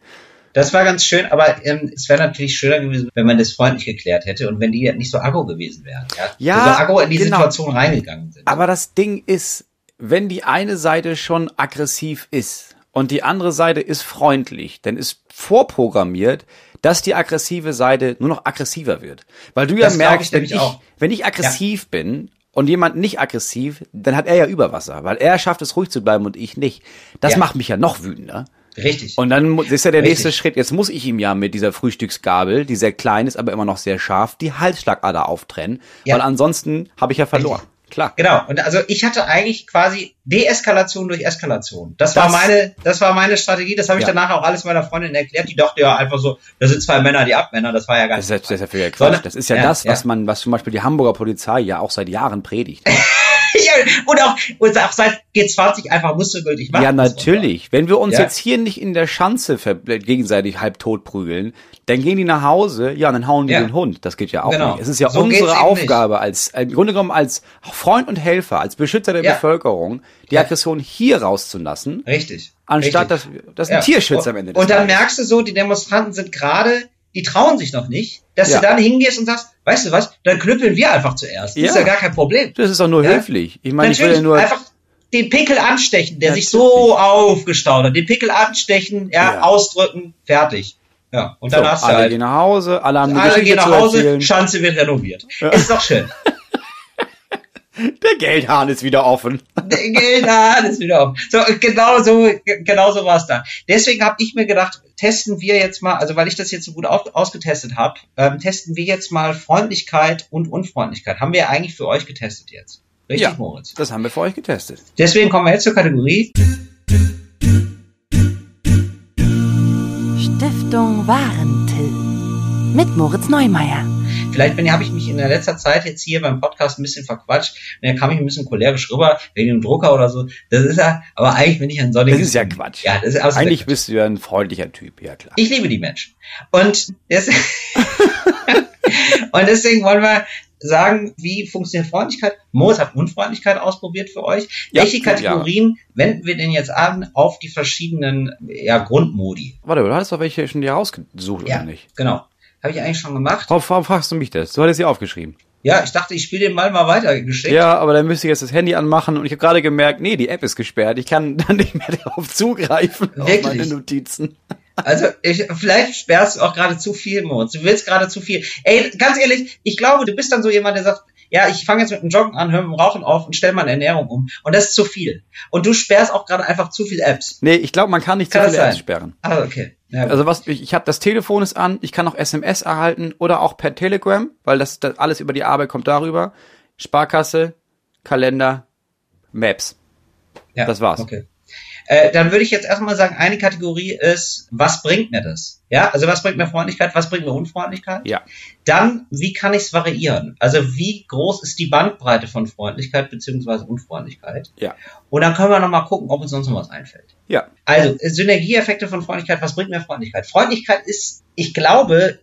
Das war ganz schön, aber ähm, es wäre natürlich schöner gewesen, wenn man das freundlich geklärt hätte und wenn die nicht so aggro gewesen wären. Ja, Ja, so aggro in die genau. Situation reingegangen sind. Aber das Ding ist, wenn die eine Seite schon aggressiv ist und die andere Seite ist freundlich, dann ist vorprogrammiert, dass die aggressive Seite nur noch aggressiver wird. Weil du ja Das glaub merkst, ich wenn ich, auch. wenn ich aggressiv bin und jemand nicht aggressiv, dann hat er ja Überwasser, weil er schafft es ruhig zu bleiben und ich nicht. Das Ja. macht mich ja noch wütender. Richtig. Und dann ist ja der Richtig. nächste Schritt. Jetzt muss ich ihm ja mit dieser Frühstücksgabel, die sehr klein ist, aber immer noch sehr scharf, die Halsschlagader auftrennen. Ja. Weil ansonsten habe ich ja verloren. Klar. Genau. Und also ich hatte eigentlich quasi Deeskalation durch Eskalation. Das, war Das- meine, das war meine Strategie. Das habe ich Ja. danach auch alles meiner Freundin erklärt. Die dachte ja einfach so, das sind zwei Männer, die Abmänner. Das war ja gar Das nicht. ist, das ist ja völliger Sondern- Quatsch. Das ist ja, Ja, das, was man, was zum Beispiel die Hamburger Polizei ja auch seit Jahren predigt. ja, und auch, und auch seit G20 einfach mustergültig macht. ja, natürlich. Wenn wir uns Ja. jetzt hier nicht in der Schanze gegenseitig halb tot prügeln, dann gehen die nach Hause, ja, und dann hauen die Ja. den Hund. Das geht ja auch Genau. nicht. Es ist ja So unsere Aufgabe als, im Grunde genommen als Freund und Helfer, als Beschützer der Ja. Bevölkerung, die. Aggression hier rauszulassen, Richtig. anstatt Richtig. dass, dass ein. Tierschützer am und, Ende Und dann merkst du so, die Demonstranten sind gerade, die trauen sich noch nicht, dass Ja. du dann hingehst und sagst, weißt du was, dann knüppeln wir einfach zuerst. Das ist Ja. ja gar kein Problem. Das ist doch nur Ja. höflich. Ich meine, ich will ja nur. einfach den Pickel anstechen, der sich Natürlich. so aufgestaut hat. Den Pickel anstechen, ja, Ja. ausdrücken, fertig. Ja, und dann so, hast du alle halt, gehen nach Hause, alle haben eine alle Geschichte gehen nach Hause. Schanze wird renoviert. Ist doch schön. Der Geldhahn ist wieder offen. Geld, ah, das ist wieder auf. So, genau so, genau so war es da. Deswegen habe ich mir gedacht, testen wir jetzt mal, also weil ich das jetzt so gut auf, ausgetestet habe, ähm, testen wir jetzt mal Freundlichkeit und Unfreundlichkeit. Haben wir eigentlich für euch getestet jetzt. Richtig, Ja. Moritz? Das haben wir für euch getestet. Deswegen kommen wir jetzt zur Kategorie. Stiftung Warentil. Mit Moritz Neumeier. Vielleicht bin, habe ich mich in der letzter Zeit jetzt hier beim Podcast ein bisschen verquatscht. Und dann kam ich ein bisschen cholerisch rüber, wegen dem Drucker oder so. Das ist ja, aber eigentlich bin ich ein sonniges. Das ist ja Quatsch. Ja, das ist absolut Eigentlich bist du ja ein freundlicher Typ, ja klar. Ich liebe die Menschen. Und, des und deswegen wollen wir sagen, wie funktioniert Freundlichkeit? Moos hat Unfreundlichkeit ausprobiert für euch. Ja, Welche ja. Kategorien wenden wir denn jetzt an auf die verschiedenen ja, Grundmodi? Warte, du hattest doch welche schon dir rausgesucht, Ja, oder nicht? genau. Habe ich eigentlich schon gemacht. Warum, warum fragst du mich das? Du hattest sie aufgeschrieben. Ja, ich dachte, ich spiele den Ball mal weitergeschickt. Ja, aber dann müsste ich jetzt das Handy anmachen und ich habe gerade gemerkt, nee, die App ist gesperrt. Ich kann dann nicht mehr darauf zugreifen auf Wirklich? meine Notizen. Also ich, vielleicht sperrst du auch gerade zu viel, Moritz. Du willst gerade zu viel. Ey, ganz ehrlich, ich glaube, du bist dann so jemand, der sagt, ja, ich fange jetzt mit dem Joggen an, höre mit dem Rauchen auf und stelle meine Ernährung um. Und das ist zu viel. Und du sperrst auch gerade einfach zu viele Apps. Nee, ich glaube, man kann nicht Kann zu viele? Apps sperren. Ah, okay. Ja, Also was ich, ich habe das Telefon ist an, ich kann auch SMS erhalten oder auch per Telegram, weil das, das alles über die Arbeit kommt darüber. Sparkasse, Kalender, Maps. ja, das war's. Okay. Äh, dann würde ich jetzt erstmal sagen, eine Kategorie ist, was bringt mir das? Ja, also was bringt mir Freundlichkeit, was bringt mir Unfreundlichkeit? Ja. Dann, wie kann ich es variieren? Also wie groß ist die Bandbreite von Freundlichkeit beziehungsweise Unfreundlichkeit? Ja. Und dann können wir nochmal gucken, ob uns sonst noch was einfällt. Ja. Also, Synergieeffekte von Freundlichkeit, was bringt mir Freundlichkeit? Freundlichkeit ist, ich glaube,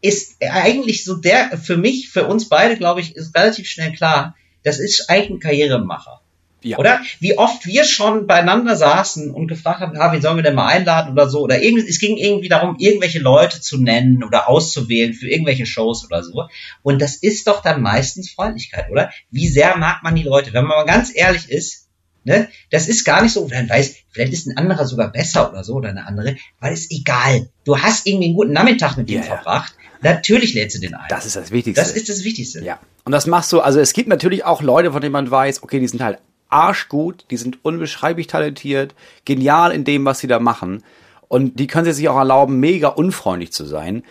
ist eigentlich so der, für mich, für uns beide, glaube ich, ist relativ schnell klar, das ist eigentlich ein Karrieremacher. Ja. Oder? Wie oft wir schon beieinander saßen und gefragt haben, ah, wen sollen wir denn mal einladen oder so. Oder irgendwie, es ging irgendwie darum, irgendwelche Leute zu nennen oder auszuwählen für irgendwelche Shows oder so. Und das ist doch dann meistens Freundlichkeit, oder? Wie sehr mag man die Leute? Wenn man mal ganz ehrlich ist, ne, das ist gar nicht so, dann weiß, vielleicht ist ein anderer sogar besser oder so oder eine andere, weil es egal. Du hast irgendwie einen guten Nachmittag mit Ja, ja. verbracht. Natürlich lädst du den ein. Das ist das Wichtigste. das ist das Wichtigste. Ja. Und das machst du, also es gibt natürlich auch Leute, von denen man weiß, okay, die sind halt arschgut, die sind unbeschreiblich talentiert, genial in dem, was sie da machen. Und die können sie sich auch erlauben, mega unfreundlich zu sein.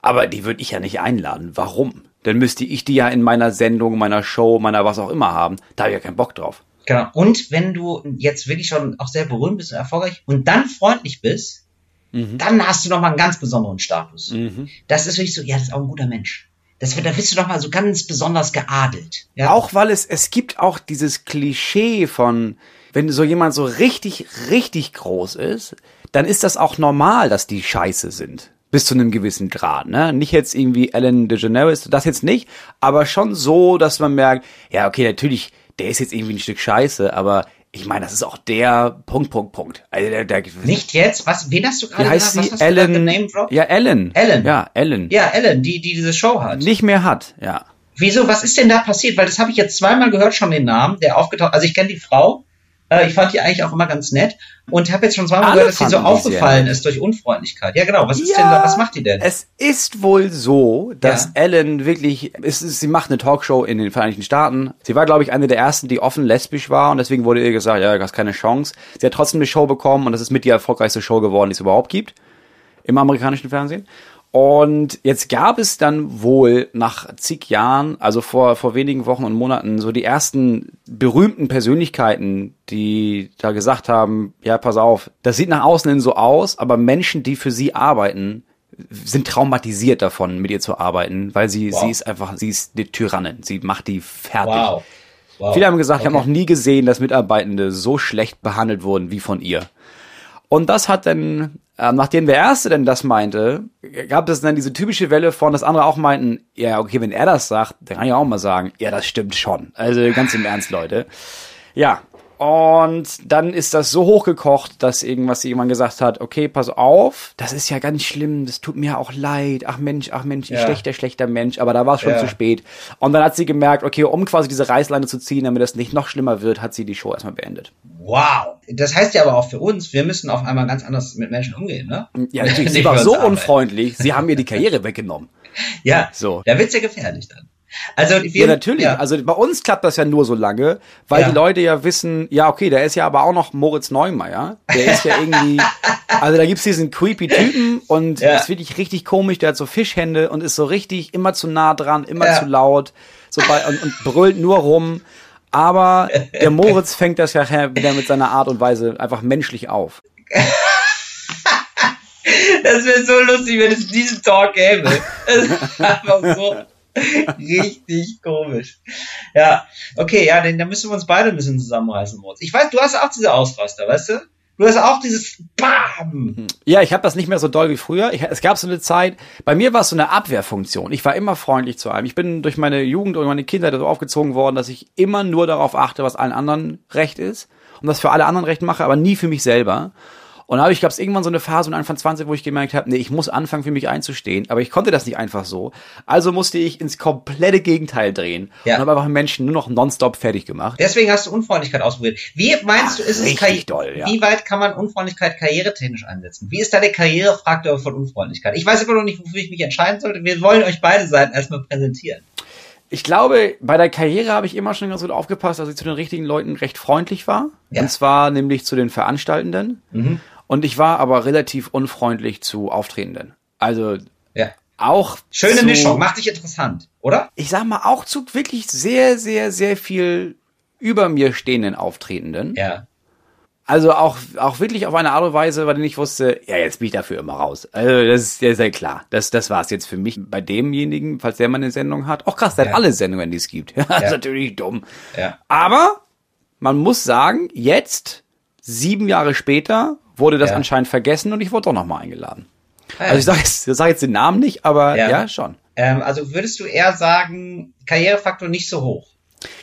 Aber die würde ich ja nicht einladen. Warum? Dann müsste ich die ja in meiner Sendung, meiner Show, meiner was auch immer haben. Da habe ich ja keinen Bock drauf. Genau. Und wenn du jetzt wirklich schon auch sehr berühmt bist und erfolgreich und dann freundlich bist, mhm. dann hast du nochmal einen ganz besonderen Status. Mhm. Das ist wirklich so, ja, das ist auch ein guter Mensch. Das wird, da bist du doch mal so ganz besonders geadelt. Ja? Auch weil es, es gibt auch dieses Klischee von, wenn so jemand so richtig, richtig groß ist, dann ist das auch normal, dass die scheiße sind. Bis zu einem gewissen Grad, ne? Nicht jetzt irgendwie Ellen DeGeneres, das jetzt nicht, aber schon so, dass man merkt, ja, okay, natürlich, der ist jetzt irgendwie ein Stück scheiße, aber ich meine, das ist auch der Punkt, Punkt, Punkt. Also der, der, Nicht jetzt? Was, wen hast du gerade Wie heißt sie? Ellen. Ja, Ellen. Ellen. Ja, Ellen. Ja, Ellen, die, die diese Show hat. Nicht mehr hat, ja. Wieso? Was ist denn da passiert? Weil das habe ich jetzt zweimal gehört, schon den Namen, der aufgetaucht. Also ich kenne die Frau, ich fand die eigentlich auch immer ganz nett und habe jetzt schon zweimal gehört, dass sie so aufgefallen ist durch Unfreundlichkeit. Ja, genau. Was ist ja, denn da? Was macht die denn? Es ist wohl so, dass ja. Ellen wirklich, ist, sie macht eine Talkshow in den Vereinigten Staaten. Sie war, glaube ich, eine der ersten, die offen lesbisch war und deswegen wurde ihr gesagt, ja, du hast keine Chance. Sie hat trotzdem eine Show bekommen und das ist mit die erfolgreichste Show geworden, die es überhaupt gibt im amerikanischen Fernsehen. Und jetzt gab es dann wohl nach zig Jahren, also vor, vor wenigen Wochen und Monaten, so die ersten berühmten Persönlichkeiten, die da gesagt haben, ja, pass auf, das sieht nach außen hin so aus, aber Menschen, die für sie arbeiten, sind traumatisiert davon, mit ihr zu arbeiten, weil sie, wow. sie ist einfach, sie ist eine Tyrannin, sie macht die fertig. Wow. Wow. Viele haben gesagt, okay. haben noch nie gesehen, dass Mitarbeitende so schlecht behandelt wurden wie von ihr. Und das hat dann, äh, nachdem der Erste denn das meinte, gab es dann diese typische Welle von, dass andere auch meinten, ja, okay, wenn er das sagt, dann kann ich auch mal sagen, ja, das stimmt schon. Also ganz im Ernst, Leute. Ja, und dann ist das so hochgekocht, dass irgendwas jemand gesagt hat, okay, pass auf, das ist ja ganz schlimm, das tut mir auch leid. Ach Mensch, ach Mensch, ja. schlechter, schlechter Mensch, aber da war es schon ja. zu spät. Und dann hat sie gemerkt, okay, um quasi diese Reißleine zu ziehen, damit das nicht noch schlimmer wird, hat sie die Show erstmal beendet. Wow. Das heißt ja aber auch für uns, wir müssen auf einmal ganz anders mit Menschen umgehen, ne? Ja, natürlich. sie war so arbeiten. unfreundlich, sie haben ihr die Karriere weggenommen. Ja, so. Da wird's ja gefährlich dann. Also wir, ja, natürlich. Ja. Also bei uns klappt das ja nur so lange, weil ja. die Leute ja wissen, ja, okay, da ist ja aber auch noch Moritz Neumeier. Der ist ja irgendwie, also da gibt's diesen creepy Typen und ja. ist wirklich richtig komisch, der hat so Fischhände und ist so richtig immer zu nah dran, immer zu laut so bei, und, und brüllt nur rum. Aber der Moritz fängt das ja wieder mit seiner Art und Weise einfach menschlich auf. Das wäre so lustig, wenn es diesen Talk gäbe. Das ist einfach so. Richtig komisch. Ja, okay, ja, dann, dann müssen wir uns beide ein bisschen zusammenreißen, Moritz. Ich weiß, du hast auch diese Ausraster, weißt du? Du hast auch dieses BAM! Ja, ich habe das nicht mehr so doll wie früher. Ich, es gab so eine Zeit, bei mir war es so eine Abwehrfunktion. Ich war immer freundlich zu einem. Ich bin durch meine Jugend und meine Kindheit so aufgezogen worden, dass ich immer nur darauf achte, was allen anderen recht ist und das für alle anderen recht mache, aber nie für mich selber. Und da habe ich, gab es irgendwann so eine Phase und Anfang 20, wo ich gemerkt habe, nee, ich muss anfangen, für mich einzustehen. Aber ich konnte das nicht einfach so. Also musste ich ins komplette Gegenteil drehen. Ja. Und habe einfach Menschen nur noch nonstop fertig gemacht. Deswegen hast du Unfreundlichkeit ausprobiert. Wie meinst Ach, du, ist es Karri doll, ja. wie weit kann man Unfreundlichkeit karrieretechnisch einsetzen? Wie ist da der Karrierefaktor von Unfreundlichkeit? Ich weiß immer noch nicht, wofür ich mich entscheiden sollte. Wir wollen euch beide Seiten erstmal präsentieren. Ich glaube, bei der Karriere habe ich immer schon ganz gut aufgepasst, dass ich zu den richtigen Leuten recht freundlich war. Ja. Und zwar nämlich zu den Veranstaltenden. Mhm. Und ich war aber relativ unfreundlich zu Auftretenden. Also ja. auch. Schöne zu, Mischung, macht dich interessant, oder? Ich sag mal, auch zu wirklich sehr, sehr, sehr viel über mir stehenden Auftretenden. Ja. Also auch, auch wirklich auf eine Art und Weise, weil ich wusste, ja, jetzt bin ich dafür immer raus. Also das ist ja sehr klar. Das, das war es jetzt für mich bei demjenigen, falls der mal eine Sendung hat. Auch krass, der ja. hat alle Sendungen, die es gibt. Ja, das ist natürlich dumm. Ja. Aber man muss sagen, jetzt, sieben Jahre später, wurde das ja. anscheinend vergessen und ich wurde doch nochmal eingeladen. Ah, also ich sage jetzt, sag jetzt den Namen nicht, aber ja, ja schon. Ähm, also würdest du eher sagen, Karrierefaktor nicht so hoch?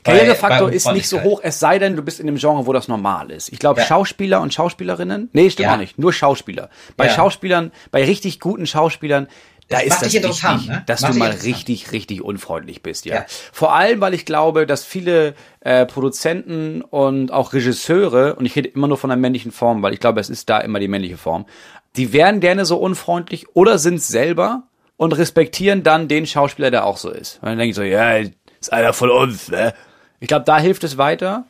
Karrierefaktor ist nicht so hoch, es sei denn, du bist in einem Genre, wo das normal ist. Ich glaube, ja. Schauspieler und Schauspielerinnen, nee, stimmt ja. auch nicht, nur Schauspieler. Bei ja. Schauspielern, bei richtig guten Schauspielern, da ist das wichtig, ne? dass du mal richtig, richtig unfreundlich bist, ja. ja. Vor allem, weil ich glaube, dass viele äh, Produzenten und auch Regisseure, und ich rede immer nur von der männlichen Form, weil ich glaube, es ist da immer die männliche Form, die wären gerne so unfreundlich oder sind selber und respektieren dann den Schauspieler, der auch so ist. Und dann denke ich so, ja, ist einer von uns, ne? Ich glaube, da hilft es weiter.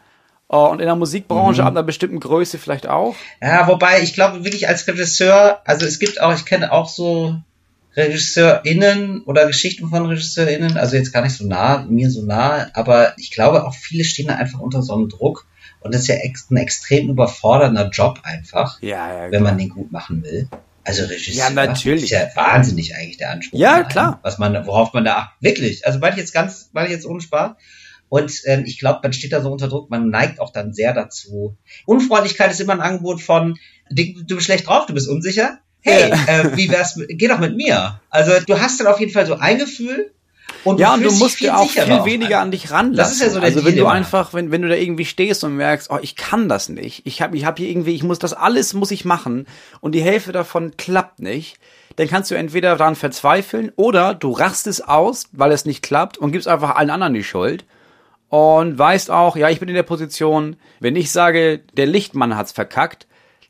Oh, und in der Musikbranche mhm. ab einer bestimmten Größe vielleicht auch. Ja, wobei ich glaube wirklich als Regisseur, also es gibt auch, ich kenne auch so RegisseurInnen oder Geschichten von RegisseurInnen, also jetzt gar nicht so nah, mir so nah, aber ich glaube auch viele stehen da einfach unter so einem Druck Und das ist ja ein extrem überfordernder Job einfach, Ja, ja, wenn man den gut machen will. Also Regisseur Ja, natürlich. ist ja wahnsinnig eigentlich der Anspruch. Ja, einen, klar. Was man, worauf man da achtet. Wirklich. Also weil ich jetzt ganz, weil ich jetzt ohne Spaß. Und ähm, ich glaube, man steht da so unter Druck, man neigt auch dann sehr dazu. Unfreundlichkeit ist immer ein Angebot von, du bist schlecht drauf, du bist unsicher. Hey, äh, wie wär's, mit, geh doch mit mir. Also du hast dann auf jeden Fall so ein Gefühl. Und Ja, und du musst ja auch viel weniger an dich ranlassen. Das ist ja so der Also wenn Deal du einfach, wenn, wenn du da irgendwie stehst und merkst, oh, ich kann das nicht. Ich habe ich hab hier irgendwie, ich muss das alles muss ich machen und die Hälfte davon klappt nicht. Dann kannst du entweder daran verzweifeln oder du rastest aus, weil es nicht klappt und gibst einfach allen anderen die Schuld und weißt auch, ja, ich bin in der Position, wenn ich sage, der Lichtmann hat's verkackt,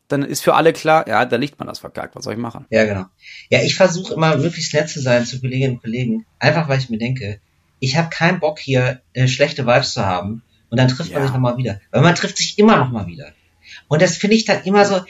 dann ist für alle klar, ja, der Lichtmann hat's verkackt, was soll ich machen? Ja, genau. Ja, ich versuche immer möglichst nett zu sein zu Kolleginnen und Kollegen, einfach weil ich mir denke, ich habe keinen Bock hier äh, schlechte Vibes zu haben und dann trifft man Ja. sich nochmal wieder. Weil man trifft sich immer nochmal wieder. Und das finde ich dann immer so,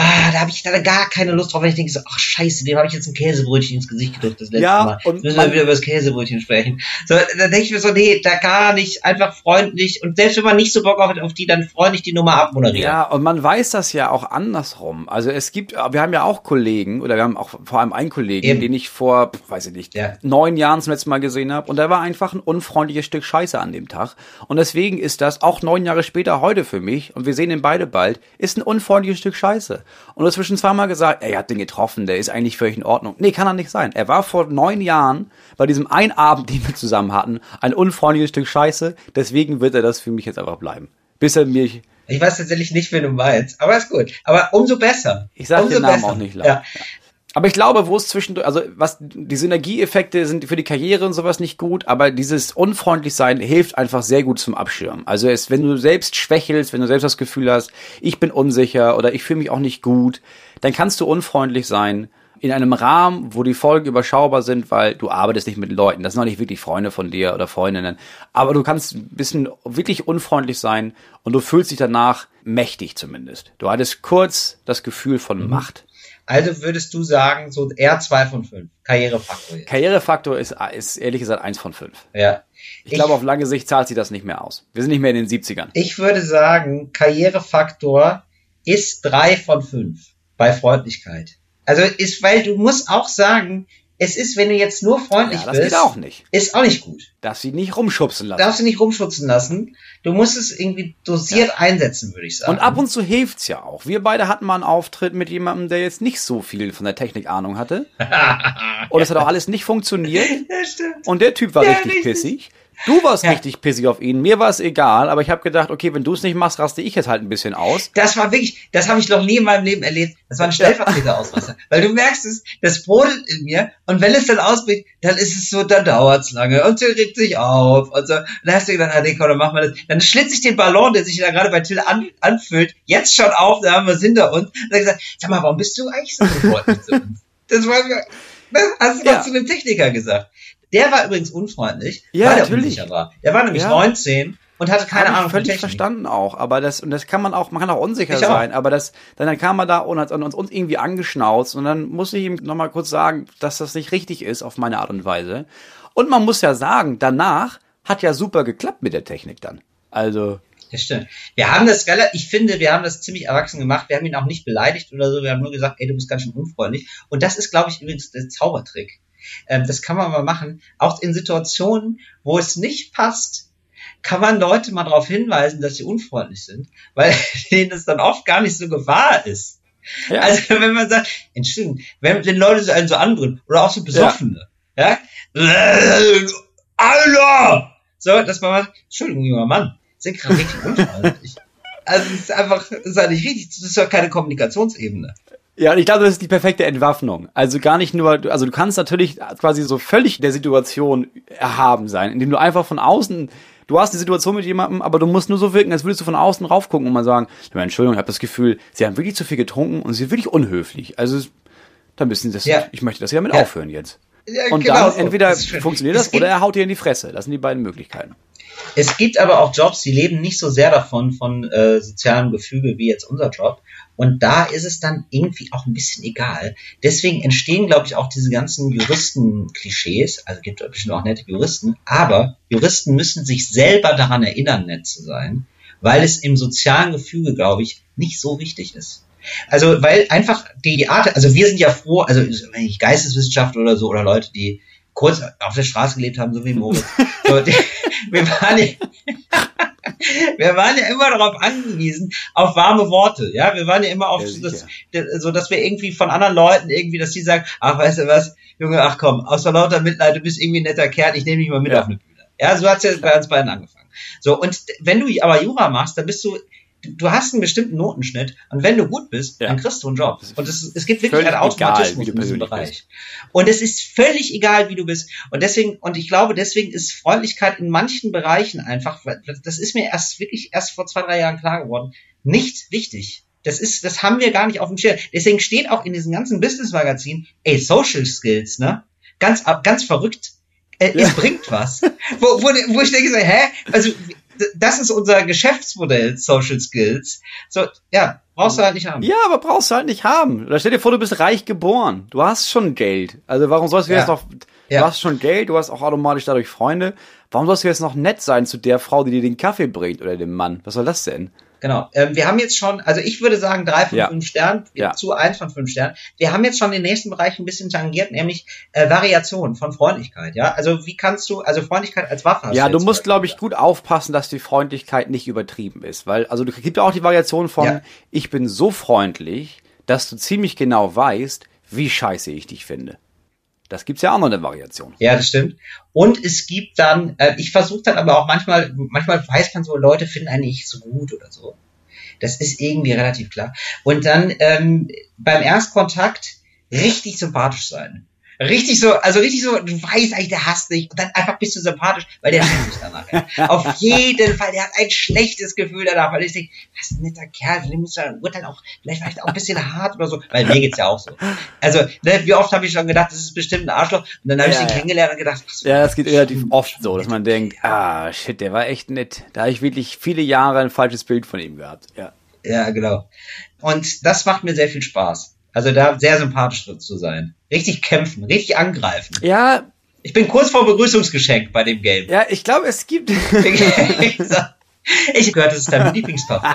ah, da habe ich dann gar keine Lust drauf, wenn ich denke so, ach scheiße, dem habe ich jetzt ein Käsebrötchen ins Gesicht gedrückt das letzte Ja, Mal. und müssen wir wieder über das Käsebrötchen sprechen. So, dann denke ich mir so, nee, da gar nicht, einfach freundlich und selbst wenn man nicht so Bock auf, auf die, dann freundlich die Nummer abmoderieren. Ja, und man weiß das ja auch andersrum. Also es gibt, wir haben ja auch Kollegen, oder wir haben auch vor allem einen Kollegen, Eben. den ich vor, weiß ich nicht, Ja. neun Jahren zum letzten Mal gesehen habe. Und der war einfach ein unfreundliches Stück Scheiße an dem Tag. Und deswegen ist das auch neun Jahre später heute für mich, und wir sehen ihn beide bald, ist ein unfreundliches Stück Scheiße. Und dazwischen zweimal gesagt, ey, er hat den getroffen, der ist eigentlich völlig in Ordnung. Nee, kann er nicht sein. Er war vor neun Jahren bei diesem einen Abend, den wir zusammen hatten, ein unfreundliches Stück Scheiße. Deswegen wird er das für mich jetzt einfach bleiben. Bis er mich Ich weiß tatsächlich nicht, wen du meinst, aber ist gut. Aber umso besser. Ich sag umso den Namen besser. auch nicht laut. Ja. Aber ich glaube, wo es zwischendurch, also was die Synergieeffekte sind für die Karriere und sowas nicht gut, aber dieses unfreundlich sein hilft einfach sehr gut zum Abschirmen. Also es, wenn du selbst schwächelst, wenn du selbst das Gefühl hast, ich bin unsicher oder ich fühle mich auch nicht gut, dann kannst du unfreundlich sein in einem Rahmen, wo die Folgen überschaubar sind, weil du arbeitest nicht mit Leuten. Das sind auch nicht wirklich Freunde von dir oder Freundinnen. Aber du kannst ein bisschen wirklich unfreundlich sein und du fühlst dich danach mächtig zumindest. Du hattest kurz das Gefühl von Mhm. Macht. Also würdest du sagen, so eher zwei von fünf. Karrierefaktor. jetzt. Karrierefaktor ist, ist ehrlich gesagt eins von fünf. Ja. Ich, glaube, auf lange Sicht zahlt sich das nicht mehr aus. Wir sind nicht mehr in den 70ern. Ich würde sagen, Karrierefaktor ist drei von fünf bei Freundlichkeit. Also ist, weil du musst auch sagen, es ist, wenn du jetzt nur freundlich Ja, das bist, geht auch nicht. ist auch nicht gut. Darf sie nicht rumschubsen lassen. Darfst du nicht rumschützen lassen. Du musst es irgendwie dosiert einsetzen, würde ich sagen. Und ab und zu hilft's ja auch. Wir beide hatten mal einen Auftritt mit jemandem, der jetzt nicht so viel von der Technik Ahnung hatte. Und es hat auch alles nicht funktioniert. ja, stimmt. Und der Typ war Ja, richtig, richtig. pissig. Du warst Ja. richtig pissig auf ihn. Mir war es egal, aber ich habe gedacht, okay, wenn du es nicht machst, raste ich jetzt halt ein bisschen aus. Das war wirklich, das habe ich noch nie in meinem Leben erlebt. Das war ein Stellvertreterausraster. Weil du merkst es, das brodelt in mir und wenn es dann ausbricht, dann ist es so, dann dauert's lange und sie regt sich auf und so. Und dann hast du gedacht, ah, nee, komm, dann machen wir das. Dann schlitze ich den Ballon, der sich da gerade bei Till an, anfüllt, jetzt schon auf, da haben wir es hinter uns. Und dann gesagt, sag mal, warum bist du eigentlich so freundlich zu uns? Das war mir, das hast du Ja. zu einem Techniker gesagt. Der war übrigens unfreundlich, Ja, weil er natürlich. unsicher war. Der war nämlich Ja. 19 und hatte keine Ahnung von völlig Technik. verstanden auch, aber das und das kann man auch, man kann auch unsicher Ich auch. sein, aber das dann, dann kam man da und hat uns, uns irgendwie angeschnauzt und dann muss ich ihm noch mal kurz sagen, dass das nicht richtig ist auf meine Art und Weise. Und man muss ja sagen, danach hat ja super geklappt mit der Technik dann. Also Das stimmt. Wir haben das ich finde, wir haben das ziemlich erwachsen gemacht. Wir haben ihn auch nicht beleidigt oder so. Wir haben nur gesagt, ey, du bist ganz schön unfreundlich. Und das ist, glaube ich, übrigens der Zaubertrick. Ähm, das kann man mal machen. Auch in Situationen, wo es nicht passt, kann man Leute mal darauf hinweisen, dass sie unfreundlich sind, weil denen das dann oft gar nicht so gewahr ist. ja, Also wenn man sagt, Entschuldigung, wenn, wenn Leute so einen so anbrüllen oder auch so Besoffene, ja, Alter! So, dass man mal, Entschuldigung, junger Mann, sind gerade richtig unfreundlich. Also es ist einfach, es ist ja nicht richtig, das ist ja keine Kommunikationsebene. Ja, und ich glaube, das ist die perfekte Entwaffnung. Also gar nicht nur, also du kannst natürlich quasi so völlig der Situation erhaben sein, indem du einfach von außen, du hast die Situation mit jemandem, aber du musst nur so wirken, als würdest du von außen raufgucken und mal sagen, Entschuldigung, ich habe das Gefühl, sie haben wirklich zu viel getrunken und sie sind wirklich unhöflich. Also da müssen das, Ja. ich möchte das ja damit Ja. aufhören jetzt. Ja, Und genau dann so. entweder Das funktioniert das oder er haut dir in die Fresse. Das sind die beiden Möglichkeiten. Es gibt aber auch Jobs, die leben nicht so sehr davon, von äh, sozialem Gefüge wie jetzt unser Job. Und da ist es dann irgendwie auch ein bisschen egal. Deswegen entstehen, glaube ich, auch diese ganzen Juristen-Klischees. Also gibt es bestimmt auch nette Juristen. Aber Juristen müssen sich selber daran erinnern, nett zu sein. weil es im sozialen Gefüge, glaube ich, nicht so wichtig ist. Also, weil einfach die Art, also wir sind ja froh, also wenn ich Geisteswissenschaftler oder so oder Leute, die kurz auf der Straße gelebt haben, so wie Moritz. So, die, wir waren ja, wir waren ja immer darauf angewiesen, auf warme Worte. Ja, wir waren ja immer auf, Ja, so, dass, so, dass wir irgendwie von anderen Leuten irgendwie, dass die sagen, ach, weißt du was, Junge, ach komm, außer lauter Mitleid, du bist irgendwie ein netter Kerl, ich nehme dich mal mit Ja. auf eine Bühne. Ja, so hat's ja bei uns beiden angefangen. So, und wenn du aber Jura machst, dann bist du, du hast einen bestimmten Notenschnitt und wenn du gut bist, Ja. dann kriegst du einen Job. Und es, es gibt wirklich einen Automatismus egal, wie du in diesem Bereich. Und es ist völlig egal, wie du bist. Und deswegen, und ich glaube, deswegen ist Freundlichkeit in manchen Bereichen einfach, das ist mir erst wirklich erst vor zwei, drei Jahren klar geworden, nicht wichtig. Das ist, das haben wir gar nicht auf dem Schirm. Deswegen steht auch in diesen ganzen Business-Magazinen, ey, Social Skills, ne? Ganz, ganz verrückt. Äh, Ja. Es bringt was. wo, wo, wo ich denke so, hä? Also, das ist unser Geschäftsmodell, Social Skills. So, ja, brauchst du halt nicht haben. Ja, aber brauchst du halt nicht haben. Oder stell dir vor, du bist reich geboren. Du hast schon Geld. Also warum sollst du Ja. jetzt noch, Ja. du hast schon Geld, du hast auch automatisch dadurch Freunde. Warum sollst du jetzt noch nett sein zu der Frau, die dir den Kaffee bringt oder dem Mann? Was soll das denn? Genau. Ähm, wir haben jetzt schon, also ich würde sagen drei von Ja. fünf Sternen, Ja. zu eins von fünf Sternen. Wir haben jetzt schon den nächsten Bereich ein bisschen tangiert, nämlich äh, Variation von Freundlichkeit. Ja, also wie kannst du, also Freundlichkeit als Waffe. hast Ja, du musst, glaube ich, gut aufpassen, dass die Freundlichkeit nicht übertrieben ist. Weil, also du gibt ja auch die Variation von, Ja. ich bin so freundlich, dass du ziemlich genau weißt, wie scheiße ich dich finde. Das gibt's ja auch noch eine Variation. Ja, das stimmt. Und es gibt dann, äh, ich versuche dann aber auch manchmal, manchmal weiß man so, Leute finden einen nicht so gut oder so. Das ist irgendwie relativ klar. Und dann ähm, beim Erstkontakt richtig sympathisch sein. Richtig so, also richtig so, du weißt eigentlich, der hasst dich und dann einfach bist du sympathisch, weil der hasst dich danach. Ja. Auf jeden Fall, der hat ein schlechtes Gefühl danach, weil ich denke, das ist ein netter Kerl, dem muss dann urteilen auch, vielleicht war ich auch ein bisschen hart oder so, weil mir geht's ja auch so. Also, ne, wie oft habe ich schon gedacht, das ist bestimmt ein Arschloch und dann habe ich Ja, ihn ja. kennengelernt und gedacht, was Ja, das geht relativ oft so, dass man denkt, ah, shit, der war echt nett. Da habe ich wirklich viele Jahre ein falsches Bild von ihm gehabt. Ja. Ja, genau. Und das macht mir sehr viel Spaß. Also da sehr sympathisch drin zu sein. Richtig kämpfen, richtig angreifen. Ja, Ich bin kurz vor Begrüßungsgeschenk bei dem Game. ja, ich glaube, es gibt. ich gehört, das ist dein Lieblingsparfum.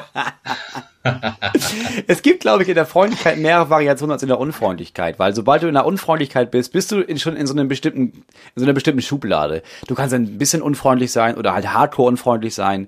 Es gibt, glaube ich, in der Freundlichkeit mehr Variationen als in der Unfreundlichkeit, weil sobald du in der Unfreundlichkeit bist, bist du in, schon in so einem bestimmten, in so einer bestimmten Schublade. Du kannst ein bisschen unfreundlich sein oder halt hardcore unfreundlich sein,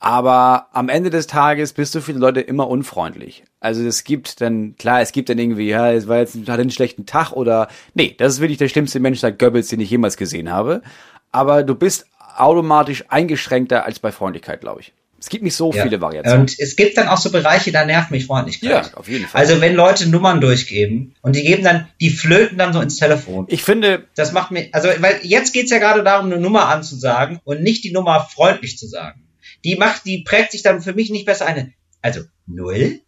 aber am Ende des Tages bist du für die Leute immer unfreundlich. Also es gibt dann, klar, es gibt dann irgendwie, ja, es war jetzt, hat einen schlechten Tag oder, nee, das ist wirklich der schlimmste Mensch seit Goebbels, den ich jemals gesehen habe. Aber du bist automatisch eingeschränkter als bei Freundlichkeit, glaube ich. Es gibt nicht so Ja. viele Variationen. Und es gibt dann auch so Bereiche, da nervt mich Freundlichkeit. Ja, auf jeden Fall. Also wenn Leute Nummern durchgeben und die geben dann, die flöten dann so ins Telefon. Ich finde, Das macht mir, also, weil jetzt geht's ja gerade darum, eine Nummer anzusagen und nicht die Nummer freundlich zu sagen. Die macht, die prägt sich dann für mich nicht besser eine. Also, null,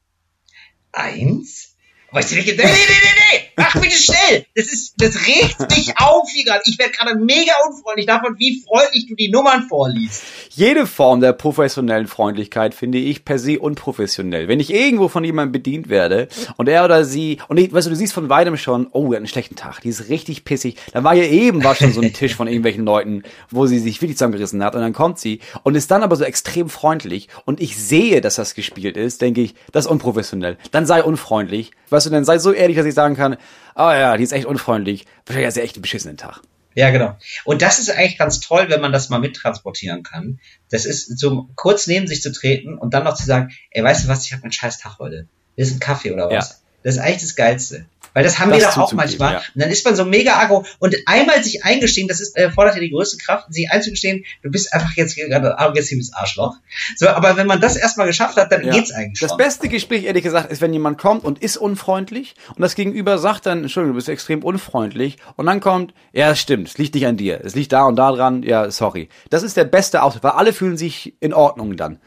eins, weißt du nicht, nee, nee, nee, nee, mach bitte schnell. Das ist, das regt mich auf hier gerade. Ich werde gerade mega unfreundlich davon, wie freundlich du die Nummern vorliest. Jede Form der professionellen Freundlichkeit finde ich per se unprofessionell. Wenn ich irgendwo von jemandem bedient werde und er oder sie, und ich, weißt du, du siehst von weitem schon, oh, der hat einen schlechten Tag, die ist richtig pissig. Dann war ja eben war schon so ein Tisch von irgendwelchen Leuten, wo sie sich wirklich zusammengerissen hat und dann kommt sie und ist dann aber so extrem freundlich und ich sehe, dass das gespielt ist, denke ich, das ist unprofessionell. Dann sei unfreundlich. Weißt du, dann sei so ehrlich, dass ich sagen kann, ah ja, die ist echt unfreundlich. Wahrscheinlich hat sie echt einen beschissenen Tag. Ja, genau. Und das ist eigentlich ganz toll, wenn man das mal mittransportieren kann. Das ist so kurz neben sich zu treten und dann noch zu sagen, ey, weißt du was, ich habe einen scheiß Tag heute. Das ist ein Kaffee oder was? Ja. Das ist eigentlich das Geilste. Weil das haben Das wir doch auch manchmal. ja. Und dann ist man so mega aggro und einmal sich eingestehen, das ist, äh, fordert ja die größte Kraft, sich einzugestehen, du bist einfach jetzt gerade ein aggressives Arschloch. So, aber wenn man das erstmal geschafft hat, dann Ja. geht's eigentlich Das schon. beste Gespräch, ehrlich gesagt, ist, wenn jemand kommt und ist unfreundlich und das Gegenüber sagt dann, Entschuldigung, du bist extrem unfreundlich und dann kommt, ja, es stimmt, es liegt nicht an dir, es liegt da und da dran, ja, sorry. Das ist der beste Ausdruck, weil alle fühlen sich in Ordnung dann.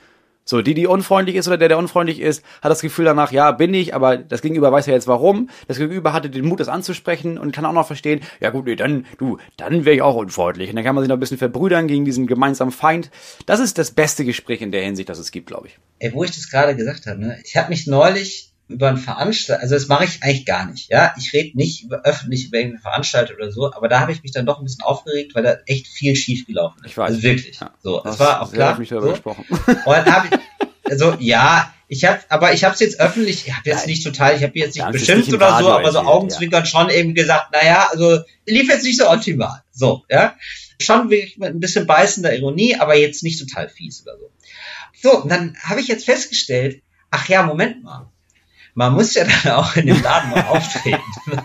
So, die, die unfreundlich ist oder der, der unfreundlich ist, hat das Gefühl danach, ja, bin ich, aber das Gegenüber weiß ja jetzt warum. Das Gegenüber hatte den Mut, das anzusprechen und kann auch noch verstehen, ja gut, nee, dann, du, dann wäre ich auch unfreundlich. Und dann kann man sich noch ein bisschen verbrüdern gegen diesen gemeinsamen Feind. Das ist das beste Gespräch in der Hinsicht, das es gibt, glaube ich. Ey, wo ich das gerade gesagt habe, ne? ich habe mich neulich über einen Veranstalter, also das mache ich eigentlich gar nicht, ja, ich rede nicht über öffentlich über irgendeine Veranstaltung oder so, aber da habe ich mich dann doch ein bisschen aufgeregt, weil da echt viel schief gelaufen ist. Ich weiß. Also wirklich. Ja. So, Das war auch klar. mich darüber so. gesprochen. Und dann habe ich, also ja, ich habe, aber ich habe es jetzt öffentlich, ich habe jetzt nicht total, ich habe jetzt nicht Ja, beschimpft oder so, Radio aber so Augenzwinkern schon eben gesagt, naja, also lief jetzt nicht so optimal. So, ja. Schon wirklich mit ein bisschen beißender Ironie, aber jetzt nicht total fies oder so. So, und dann habe ich jetzt festgestellt, ach ja, Moment mal. Man muss ja dann auch in dem Laden mal auftreten.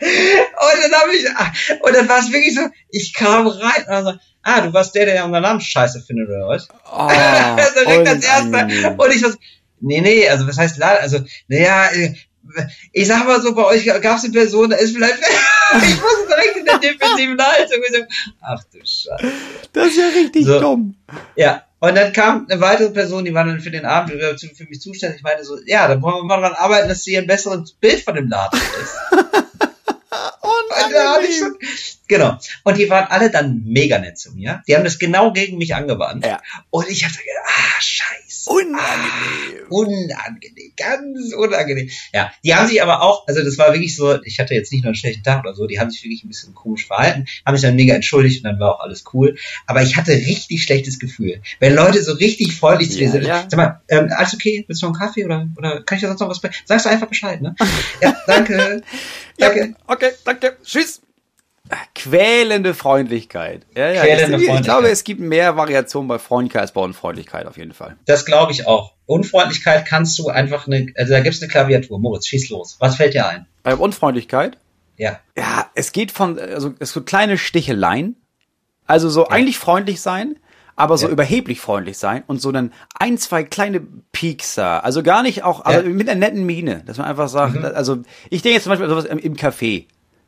Und dann habe ich, ah, und dann war es wirklich so, ich kam rein und dann so, ah, du warst der, der unseren Namen scheiße findet, oder was? Oh, Also direkt als erster. unangenehm. Und ich was, nee, nee, also was heißt Laden? Also, naja, ich sag mal so, bei euch gab es eine Person, da ist vielleicht, ich muss direkt in der defensiven Haltung. So, ach du Scheiße. Das ist ja richtig So. dumm. Ja, und dann kam eine weitere Person, die war dann für den Abend für mich zuständig. Ich meinte so, ja, dann wollen wir mal daran arbeiten, dass sie ein besseres Bild von dem Laden ist. Schon, genau. Und die waren alle dann mega nett zu mir. Die haben das genau gegen mich angewandt. Ja. Und ich habe gedacht, ah, scheiße. Unangenehm. Unangenehm, ganz unangenehm. Ja, die haben sich aber auch, also das war wirklich so, ich hatte jetzt nicht nur einen schlechten Tag oder so, die haben sich wirklich ein bisschen komisch verhalten, haben sich dann mega entschuldigt und dann war auch alles cool. Aber ich hatte richtig schlechtes Gefühl. Wenn Leute so richtig freundlich zu dir Ja, sind, ja. sag mal, ähm, alles okay, willst du noch einen Kaffee oder, oder kann ich dir sonst noch was bringen? Sagst du einfach Bescheid, ne? Ja, danke. Ja, danke. okay, danke. Tschüss. Quälende Freundlichkeit. Ja, ja. Quälende ich, ich Freundlichkeit. glaube, es gibt mehr Variationen bei Freundlichkeit als bei Unfreundlichkeit auf jeden Fall. Das glaube ich auch. Unfreundlichkeit kannst du einfach eine, also da gibt's eine Klaviatur. Moritz, schieß los. Was fällt dir ein? Bei Unfreundlichkeit? Ja. Ja, es geht von, also es so kleine Sticheleien. Also so eigentlich freundlich sein, aber so Ja. überheblich freundlich sein und so dann ein, zwei kleine Piekser. Also gar nicht auch, also Ja. Mhm. mit einer netten Miene, dass man einfach sagt, also ich denke jetzt zum Beispiel sowas im, im Café.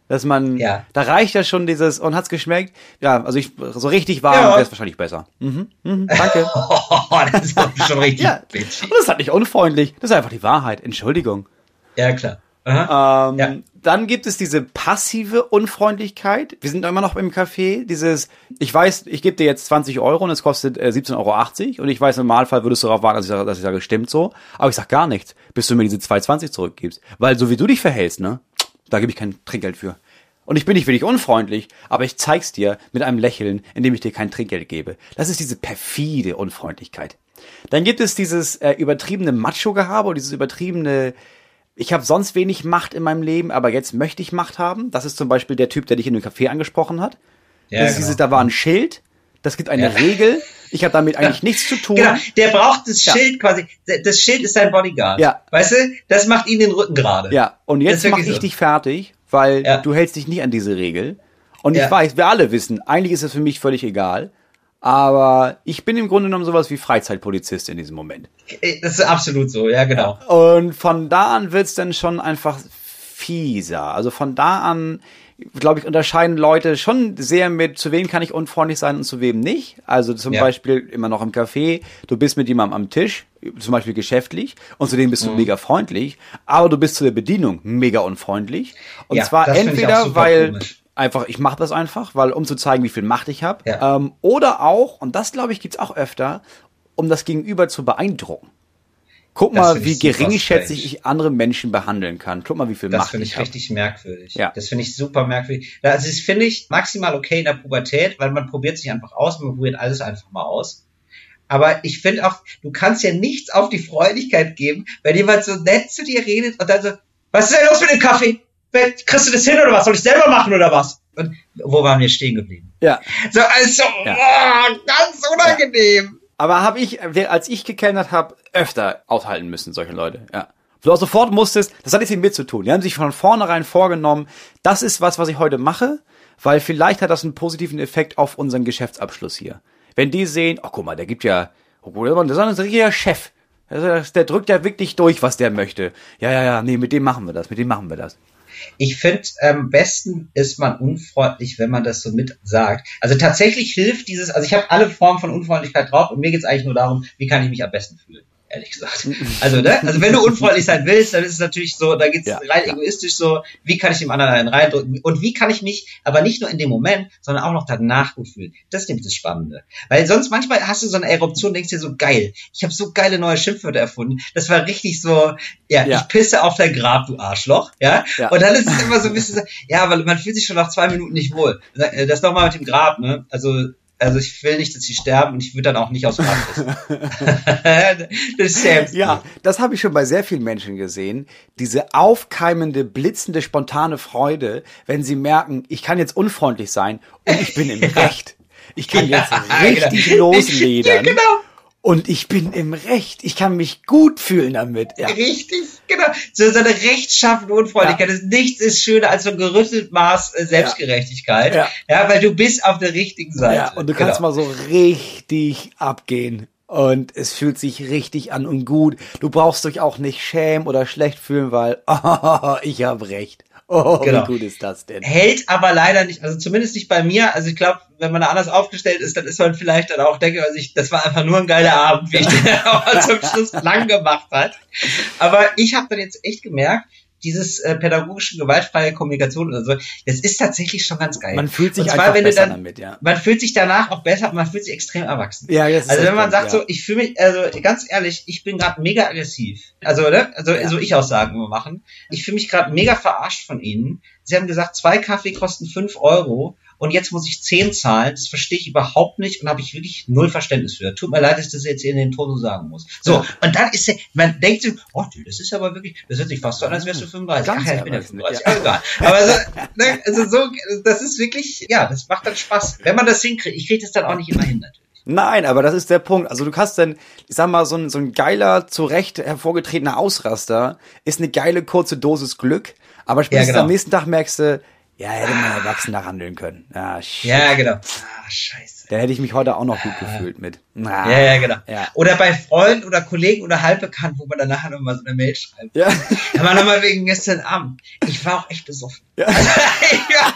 Dass man, Ja. da reicht ja schon dieses, und hat's geschmeckt? Ja, also ich, so richtig warm Ja. wäre es wahrscheinlich besser. Mhm, mhm, danke. Oh, das ist doch schon richtig ja, und das ist halt nicht unfreundlich, das ist einfach die Wahrheit, Entschuldigung. Ja, klar. Ähm, Ja. Dann gibt es diese passive Unfreundlichkeit. Wir sind immer noch im Café. Dieses, ich weiß, ich gebe dir jetzt 20 Euro und es kostet äh, 17,80 Euro und ich weiß, im Normalfall würdest du darauf warten, dass ich, sage, dass ich sage, stimmt so. Aber ich sag gar nichts, bis du mir diese 2,20 zurückgibst. Weil so wie du dich verhältst, ne, da gebe ich kein Trinkgeld für. Und ich bin nicht wirklich unfreundlich, aber ich zeig's dir mit einem Lächeln, indem ich dir kein Trinkgeld gebe. Das ist diese perfide Unfreundlichkeit. Dann gibt es dieses äh, übertriebene Macho-Gehabe und dieses übertriebene, ich habe sonst wenig Macht in meinem Leben, aber jetzt möchte ich Macht haben. Das ist zum Beispiel der Typ, der dich in dem Café angesprochen hat. Ja, das ist genau. dieses, da war ein Schild, das gibt eine Ja. Regel. Ich habe damit eigentlich nichts zu tun. Genau, der braucht das Ja. Schild quasi. Das Schild ist sein Bodyguard. Ja. Weißt du, das macht ihn den Rücken gerade. Ja, und jetzt mache ich so. dich fertig, weil Ja. du hältst dich nicht an diese Regel. Und Ja. ich weiß, wir alle wissen, eigentlich ist es für mich völlig egal. Aber ich bin im Grunde genommen sowas wie Freizeitpolizist in diesem Moment. Das ist absolut so, ja, genau. Und von da an wird's dann schon einfach fieser. Also von da an, glaube ich, unterscheiden Leute schon sehr mit, zu wem kann ich unfreundlich sein und zu wem nicht. Also zum Ja. Beispiel immer noch im Café, du bist mit jemandem am Tisch, zum Beispiel geschäftlich, und zu dem bist du Mhm. mega freundlich, aber du bist zu der Bedienung mega unfreundlich. Und Ja, zwar entweder, weil komisch. einfach, ich mache das einfach, weil um zu zeigen, wie viel Macht ich habe. Ja. Ähm, oder auch, und das glaube ich gibt's auch öfter, um das Gegenüber zu beeindrucken. Guck Das mal, finde wie ich geringschätzig ich andere Menschen behandeln kann. Guck mal, wie viel Das Macht finde ich ich habe. richtig merkwürdig. Ja. Das finde ich super merkwürdig. Also das finde ich maximal okay in der Pubertät, weil man probiert sich einfach aus, man probiert alles einfach mal aus. Aber ich finde auch, du kannst ja nichts auf die Freundlichkeit geben, wenn jemand so nett zu dir redet und dann so, was ist denn los mit dem Kaffee? Kriegst du das hin oder was? Soll ich selber machen oder was? Und wo waren wir stehen geblieben? Ja. So, also, Ja. oh, ganz unangenehm. Aber habe ich, als ich gekennert habe, öfter aushalten müssen, solche Leute. Ja. Du auch sofort musstest, das hat nichts mit mir zu tun. Die haben sich von vornherein vorgenommen, das ist was, was ich heute mache, weil vielleicht hat das einen positiven Effekt auf unseren Geschäftsabschluss hier. Wenn die sehen, oh guck mal, der gibt ja, oh, das ist ein richtiger Chef. Der, der drückt ja wirklich durch, was der möchte. Ja, ja, ja, nee, mit dem machen wir das, mit dem machen wir das. Ich finde, am besten ist man unfreundlich, wenn man das so mit sagt. Also tatsächlich hilft dieses, also ich habe alle Formen von Unfreundlichkeit drauf und mir geht's eigentlich nur darum, wie kann ich mich am besten fühlen, ehrlich gesagt. Also, ne? Also wenn du unfreundlich sein willst, dann ist es natürlich so, da geht's Ja, rein ja. egoistisch so, wie kann ich dem anderen einen reindrücken und wie kann ich mich aber nicht nur in dem Moment, sondern auch noch danach gut fühlen. Das ist nämlich das Spannende. Weil sonst manchmal hast du so eine Eruption, denkst dir so, geil, ich habe so geile neue Schimpfwörter erfunden. Das war richtig so, ja, Ja. ich pisse auf dein Grab, du Arschloch, ja. Ja. Und dann ist es immer so ein bisschen so, ja, weil man fühlt sich schon nach zwei Minuten nicht wohl. Äh, Das nochmal mit dem Grab, ne? Also, Also ich will nicht, dass sie sterben und ich würde dann auch nicht aus dem Land Das selbst. Ja, das habe ich schon bei sehr vielen Menschen gesehen. Diese aufkeimende, blitzende, spontane Freude, wenn sie merken, ich kann jetzt unfreundlich sein und ich bin im Recht. Ich kann jetzt richtig genau. losledern. Ja, genau. Und ich bin im Recht. Ich kann mich gut fühlen damit. Ja. Richtig, genau. So, so eine rechtschaffende Unfreundlichkeit. Ja. Nichts ist schöner als so ein gerüttelt Maß äh, Selbstgerechtigkeit. Ja. ja. weil du bist auf der richtigen Seite. Ja, und du kannst genau. mal so richtig abgehen. Und es fühlt sich richtig an und gut. Du brauchst dich auch nicht schämen oder schlecht fühlen, weil oh, ich habe recht. Oh, Genau. wie gut ist das denn? hält aber leider nicht, also zumindest nicht bei mir. Also ich glaube, wenn man da anders aufgestellt ist, dann ist man vielleicht dann auch, denke ich, das war einfach nur ein geiler Abend, wie ich den auch zum Schluss lang gemacht hat. Aber ich habe dann jetzt echt gemerkt, dieses äh, pädagogische gewaltfreie Kommunikation oder so, das ist tatsächlich schon ganz geil. Man fühlt sich Und zwar, einfach besser dann, damit, ja. Man fühlt sich danach auch besser, man fühlt sich extrem erwachsen. Ja, jetzt Also wenn man sagt ja. so, ich fühle mich, also ganz ehrlich, ich bin gerade mega aggressiv. Also, ne? Also Ja. so ich Aussagen immer machen. Ich fühle mich gerade mega verarscht von ihnen. Sie haben gesagt, zwei Kaffee kosten fünf Euro und jetzt muss ich zehn zahlen. Das verstehe ich überhaupt nicht und habe ich wirklich null Verständnis für. Tut mir leid, dass ich das jetzt in den Ton so sagen muss. So, Ja. und dann ist man denkt so, oh, das ist aber wirklich, das hört sich fast so an, als wärst du 35. Ganz Ach ja, ich bin ja erwachsen, 35, ja. aber egal. Aber so, ne, also so, das ist wirklich, ja, das macht dann Spaß. Wenn man das hinkriegt, ich kriege das dann auch nicht immer hin, natürlich. Nein, aber das ist der Punkt. Also du kannst dann, ich sag mal, so ein, so ein geiler, zurecht hervorgetretener Ausraster ist eine geile kurze Dosis Glück, aber spätestens genau. am nächsten Tag merkst du, ja, hätte man erwachsener handeln können. Ja, shit. Ja, genau. Ah, scheiße. Dann hätte ich mich heute auch noch gut gefühlt mit. Na, Ja, ja, genau. Ja. Oder bei Freunden oder Kollegen oder Halbbekannten, wo man dann nachher nochmal so eine Mail schreibt. Ja. Aber nochmal wegen gestern Abend. Ich war auch echt besoffen. Ja. ja,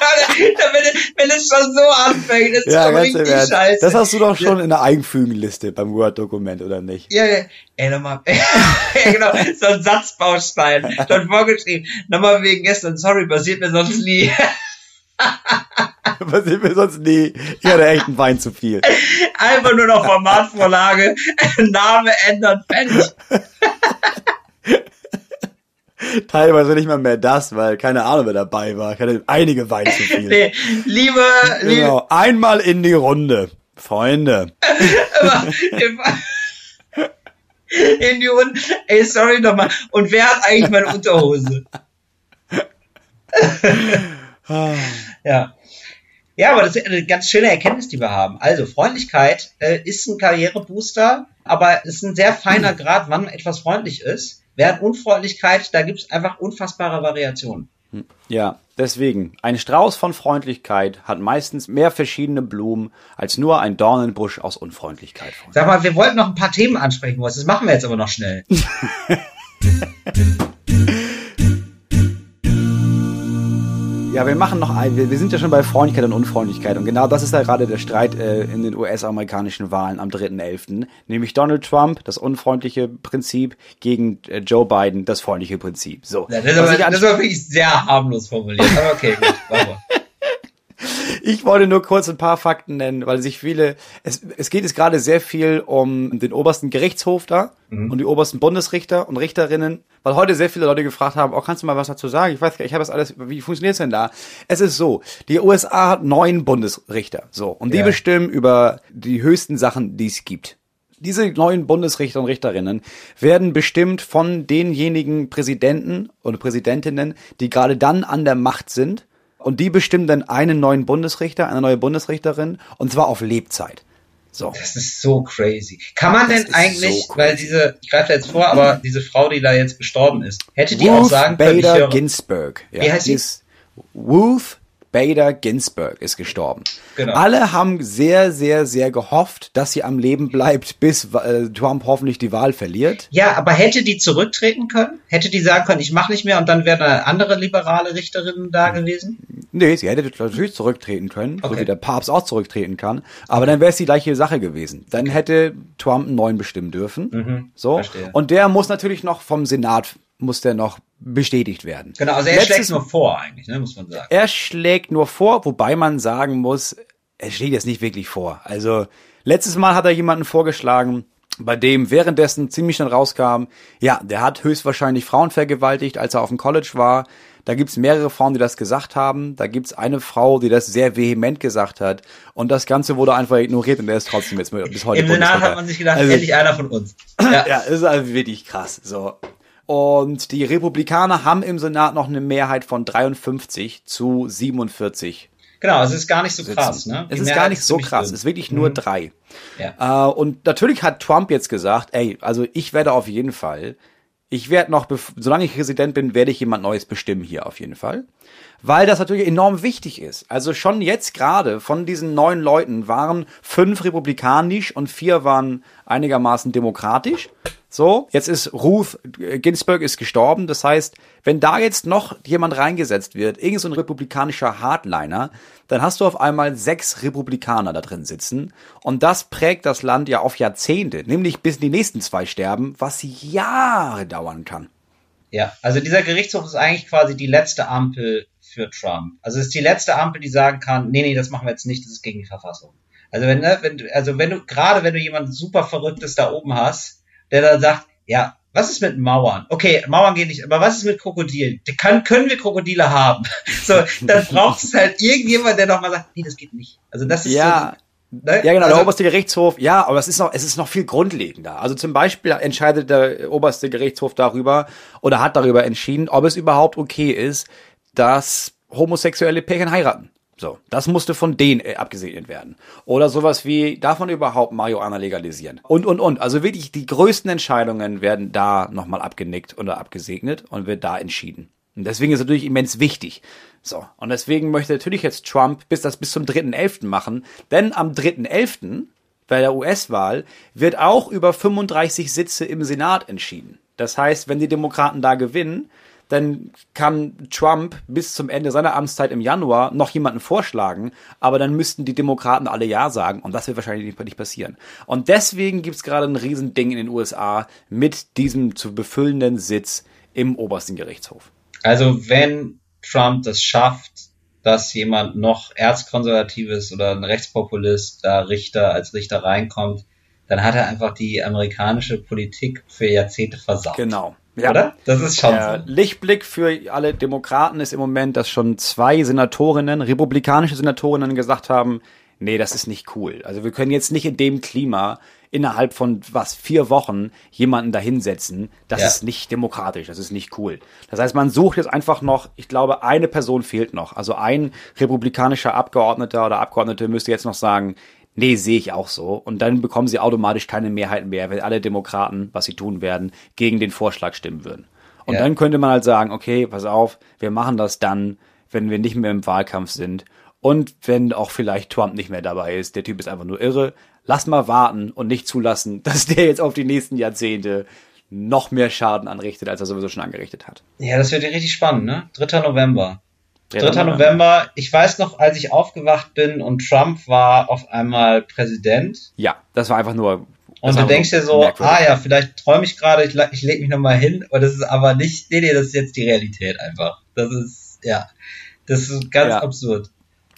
wenn, wenn es schon so anfängt, ist Ja, schon im richtig scheiße. Das hast du doch schon in der Einfügenliste beim Word-Dokument, oder nicht? ja, ja. Ey, nochmal. ja, genau. So ein Satzbaustein. Dann vorgeschrieben. Nochmal wegen gestern. Sorry, passiert mir sonst nie. Passiert mir sonst nie. Ich hatte echt einen Wein zu viel. Einfach nur noch Formatvorlage. Name ändern. Fertig. Teilweise nicht mal mehr das, weil keine Ahnung, wer dabei war. Ich hatte einige Wein zu viel. Nee, liebe, liebe, Genau. Einmal in die Runde. Freunde. in die Un Ey, sorry nochmal. Und wer hat eigentlich meine Unterhose? ja. Ja, aber das ist eine ganz schöne Erkenntnis, die wir haben. Also, Freundlichkeit äh, ist ein Karrierebooster, aber es ist ein sehr feiner Grad, wann etwas freundlich ist. Während Unfreundlichkeit, da gibt es einfach unfassbare Variationen. Ja, deswegen. Ein Strauß von Freundlichkeit hat meistens mehr verschiedene Blumen als nur ein Dornenbusch aus Unfreundlichkeit. Sag mal, wir wollten noch ein paar Themen ansprechen, Moritz. Das machen wir jetzt aber noch schnell. Ja, wir machen noch ein, wir, wir sind ja schon bei Freundlichkeit und Unfreundlichkeit und genau das ist ja gerade der Streit äh, in den US-amerikanischen Wahlen am 3.11., nämlich Donald Trump, das unfreundliche Prinzip, gegen äh, Joe Biden, das freundliche Prinzip. So. Ja, das, ist aber, das aber wirklich sehr harmlos formuliert. Aber okay, gut. Ich wollte nur kurz ein paar Fakten nennen, weil sich viele, es, es geht jetzt gerade sehr viel um den obersten Gerichtshof da und die obersten Bundesrichter und Richterinnen, weil heute sehr viele Leute gefragt haben, oh, kannst du mal was dazu sagen? Ich weiß gar nicht, ich habe das alles, wie funktioniert's denn da? Es ist so, die USA hat neun Bundesrichter, so, und die Ja. bestimmen über die höchsten Sachen, die es gibt. Diese neuen Bundesrichter und Richterinnen werden bestimmt von denjenigen Präsidenten oder Präsidentinnen, die gerade dann an der Macht sind. Und die bestimmen dann einen neuen Bundesrichter, eine neue Bundesrichterin, und zwar auf Lebzeit. So. Das ist so crazy. Kann man Das denn eigentlich, so weil diese, ich greife jetzt vor, aber diese Frau, die da jetzt gestorben ist, hätte die auch Ruth sagen können, ich Bader höre, Ginsburg. Ja, Wie heißt sie? Ist, Ruth Bader Ginsburg ist gestorben. Genau. Alle haben sehr, sehr, sehr gehofft, dass sie am Leben bleibt, bis äh, Trump hoffentlich die Wahl verliert. ja, aber hätte die zurücktreten können? Hätte die sagen können, ich mache nicht mehr und dann wäre eine andere liberale Richterin da gewesen? Nee, sie hätte natürlich zurücktreten können, so Okay. wie der Papst auch zurücktreten kann. Aber dann wäre es die gleiche Sache gewesen. Dann hätte Trump einen neuen bestimmen dürfen. so. Mhm. verstehe. Und der muss natürlich noch vom Senat, muss der noch bestätigt werden. Genau, also er Letztes- schlägt nur vor eigentlich, ne, muss man sagen. Er schlägt nur vor, wobei man sagen muss, er schlägt jetzt nicht wirklich vor. Also letztes Mal hat er jemanden vorgeschlagen, bei dem währenddessen ziemlich schnell rauskam, ja, der hat höchstwahrscheinlich Frauen vergewaltigt, als er auf dem College war. Da gibt's mehrere Frauen, die das gesagt haben. Da gibt's eine Frau, die das sehr vehement gesagt hat. Und das Ganze wurde einfach ignoriert und er ist trotzdem jetzt bis heute. Im Senat hat man sich gedacht, also, endlich einer von uns. Ja, ja ist also wirklich krass. So. Und die Republikaner haben im Senat noch eine Mehrheit von 53 zu 47 Genau, es ist gar nicht so krass. Ne? es ist gar nicht so krass, drin. es ist wirklich nur mhm. drei. Ja. Äh, und natürlich hat Trump jetzt gesagt, ey, also ich werde auf jeden Fall, ich werde noch, solange ich Präsident bin, werde ich jemand Neues bestimmen hier auf jeden Fall. Weil das natürlich enorm wichtig ist. Also schon jetzt gerade von diesen neun Leuten waren fünf republikanisch und vier waren einigermaßen demokratisch. So, jetzt ist Ruth Ginsburg ist gestorben. Das heißt, wenn da jetzt noch jemand reingesetzt wird, irgend so ein republikanischer Hardliner, dann hast du auf einmal sechs Republikaner da drin sitzen. Und das prägt das Land ja auf Jahrzehnte, nämlich bis die nächsten zwei sterben, was Jahre dauern kann. Ja, also dieser Gerichtshof ist eigentlich quasi die letzte Ampel für Trump. Also es ist die letzte Ampel, die sagen kann, nee, nee, das machen wir jetzt nicht, das ist gegen die Verfassung. Also wenn, ne, wenn also wenn du, gerade wenn du jemanden super Verrücktes da oben hast, der dann sagt, ja, was ist mit Mauern? Okay, Mauern gehen nicht, aber was ist mit Krokodilen? Kann, können wir Krokodile haben? So, dann braucht es halt irgendjemand, der nochmal sagt, nee, das geht nicht. Also das ist ja. So, ne? Ja, genau, also, der oberste Gerichtshof, ja, aber es ist noch, es ist noch viel grundlegender. Also zum Beispiel entscheidet der oberste Gerichtshof darüber oder hat darüber entschieden, ob es überhaupt okay ist, dass homosexuelle Pärchen heiraten. So, das musste von denen äh, abgesegnet werden. Oder sowas wie, darf man überhaupt Marihuana legalisieren? Und, und, und. Also wirklich, die größten Entscheidungen werden da nochmal abgenickt oder abgesegnet und wird da entschieden. Und deswegen ist es natürlich immens wichtig. So, und deswegen möchte natürlich jetzt Trump bis das bis zum 3.11. machen, denn am 3.11. bei der US-Wahl wird auch über 35 Sitze im Senat entschieden. Das heißt, wenn die Demokraten da gewinnen, dann kann Trump bis zum Ende seiner Amtszeit im Januar noch jemanden vorschlagen, aber dann müssten die Demokraten alle Ja sagen und das wird wahrscheinlich nicht passieren. Und deswegen gibt's gerade ein Riesending in den USA mit diesem zu befüllenden Sitz im obersten Gerichtshof. Also wenn Trump das schafft, dass jemand noch erzkonservatives oder ein Rechtspopulist da Richter als Richter reinkommt, dann hat er einfach die amerikanische Politik für Jahrzehnte versaut. Genau. Ja. Oder? Das ist schon Der. Lichtblick für alle Demokraten ist im Moment, dass schon zwei Senatorinnen, republikanische Senatorinnen gesagt haben, nee, das ist nicht cool. Also wir können jetzt nicht in dem Klima innerhalb von was vier Wochen jemanden dahinsetzen. Das ja. ist nicht demokratisch, das ist nicht cool. Das heißt, man sucht jetzt einfach noch, ich glaube, eine Person fehlt noch. Also ein republikanischer Abgeordneter oder Abgeordnete müsste jetzt noch sagen, nee, sehe ich auch so. Und dann bekommen sie automatisch keine Mehrheit mehr, wenn alle Demokraten, was sie tun werden, gegen den Vorschlag stimmen würden. Und ja. dann könnte man halt sagen, okay, pass auf, wir machen das dann, wenn wir nicht mehr im Wahlkampf sind. Und wenn auch vielleicht Trump nicht mehr dabei ist, der Typ ist einfach nur irre. Lass mal warten und nicht zulassen, dass der jetzt auf die nächsten Jahrzehnte noch mehr Schaden anrichtet, als er sowieso schon angerichtet hat. Ja, das wird ja richtig spannend, ne? 3. November. 3. November. Ich weiß noch, als ich aufgewacht bin und Trump war auf einmal Präsident. Ja, das war einfach nur. Und du denkst dir so, merkwürdig. ah ja, vielleicht träume ich gerade, ich, ich lege mich nochmal hin, und das ist aber nicht, nee, nee, das ist jetzt die Realität einfach. Das ist, ja, das ist ganz ja. absurd.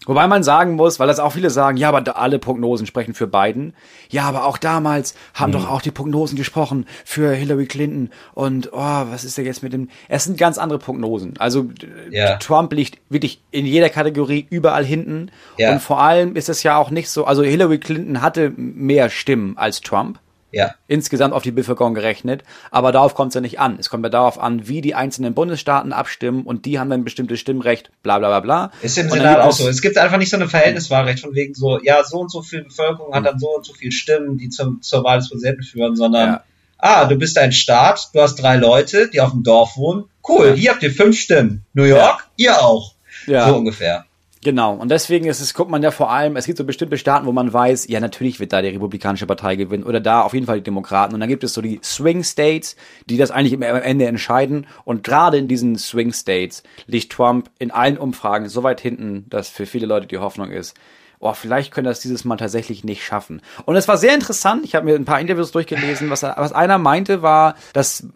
Wobei man sagen muss, weil das auch viele sagen, ja, aber alle Prognosen sprechen für Biden. Ja, aber auch damals haben mhm. doch auch die Prognosen gesprochen für Hillary Clinton. Und oh, was ist denn jetzt mit dem? Es sind ganz andere Prognosen. Also ja. Trump liegt wirklich in jeder Kategorie überall hinten. Ja. Und vor allem ist es ja auch nicht so. Also Hillary Clinton hatte mehr Stimmen als Trump. Ja. Insgesamt auf die Bevölkerung gerechnet. Aber darauf kommt es ja nicht an. Es kommt ja darauf an, wie die einzelnen Bundesstaaten abstimmen und die haben dann bestimmtes Stimmrecht, bla bla bla bla. Ist im Senat auch so. Es gibt einfach nicht so eine Verhältniswahlrecht von wegen so, ja, so und so viel Bevölkerung hat dann so und so viel Stimmen, die zum, zur Wahl des Präsidenten führen, sondern ja. ah, du bist ein Staat, du hast drei Leute, die auf dem Dorf wohnen. Cool, ja. hier habt ihr fünf Stimmen. New York, ja. ihr auch. Ja. So ungefähr. Genau, und deswegen ist es, guckt man ja vor allem, es gibt so bestimmte Staaten, wo man weiß, ja, natürlich wird da die Republikanische Partei gewinnen oder da auf jeden Fall die Demokraten. Und dann gibt es so die Swing States, die das eigentlich am Ende entscheiden. Und gerade in diesen Swing States liegt Trump in allen Umfragen so weit hinten, dass für viele Leute die Hoffnung ist, oh, vielleicht könnte das dieses Mal tatsächlich nicht schaffen. Und es war sehr interessant, ich habe mir ein paar Interviews durchgelesen, was, was einer meinte war, dass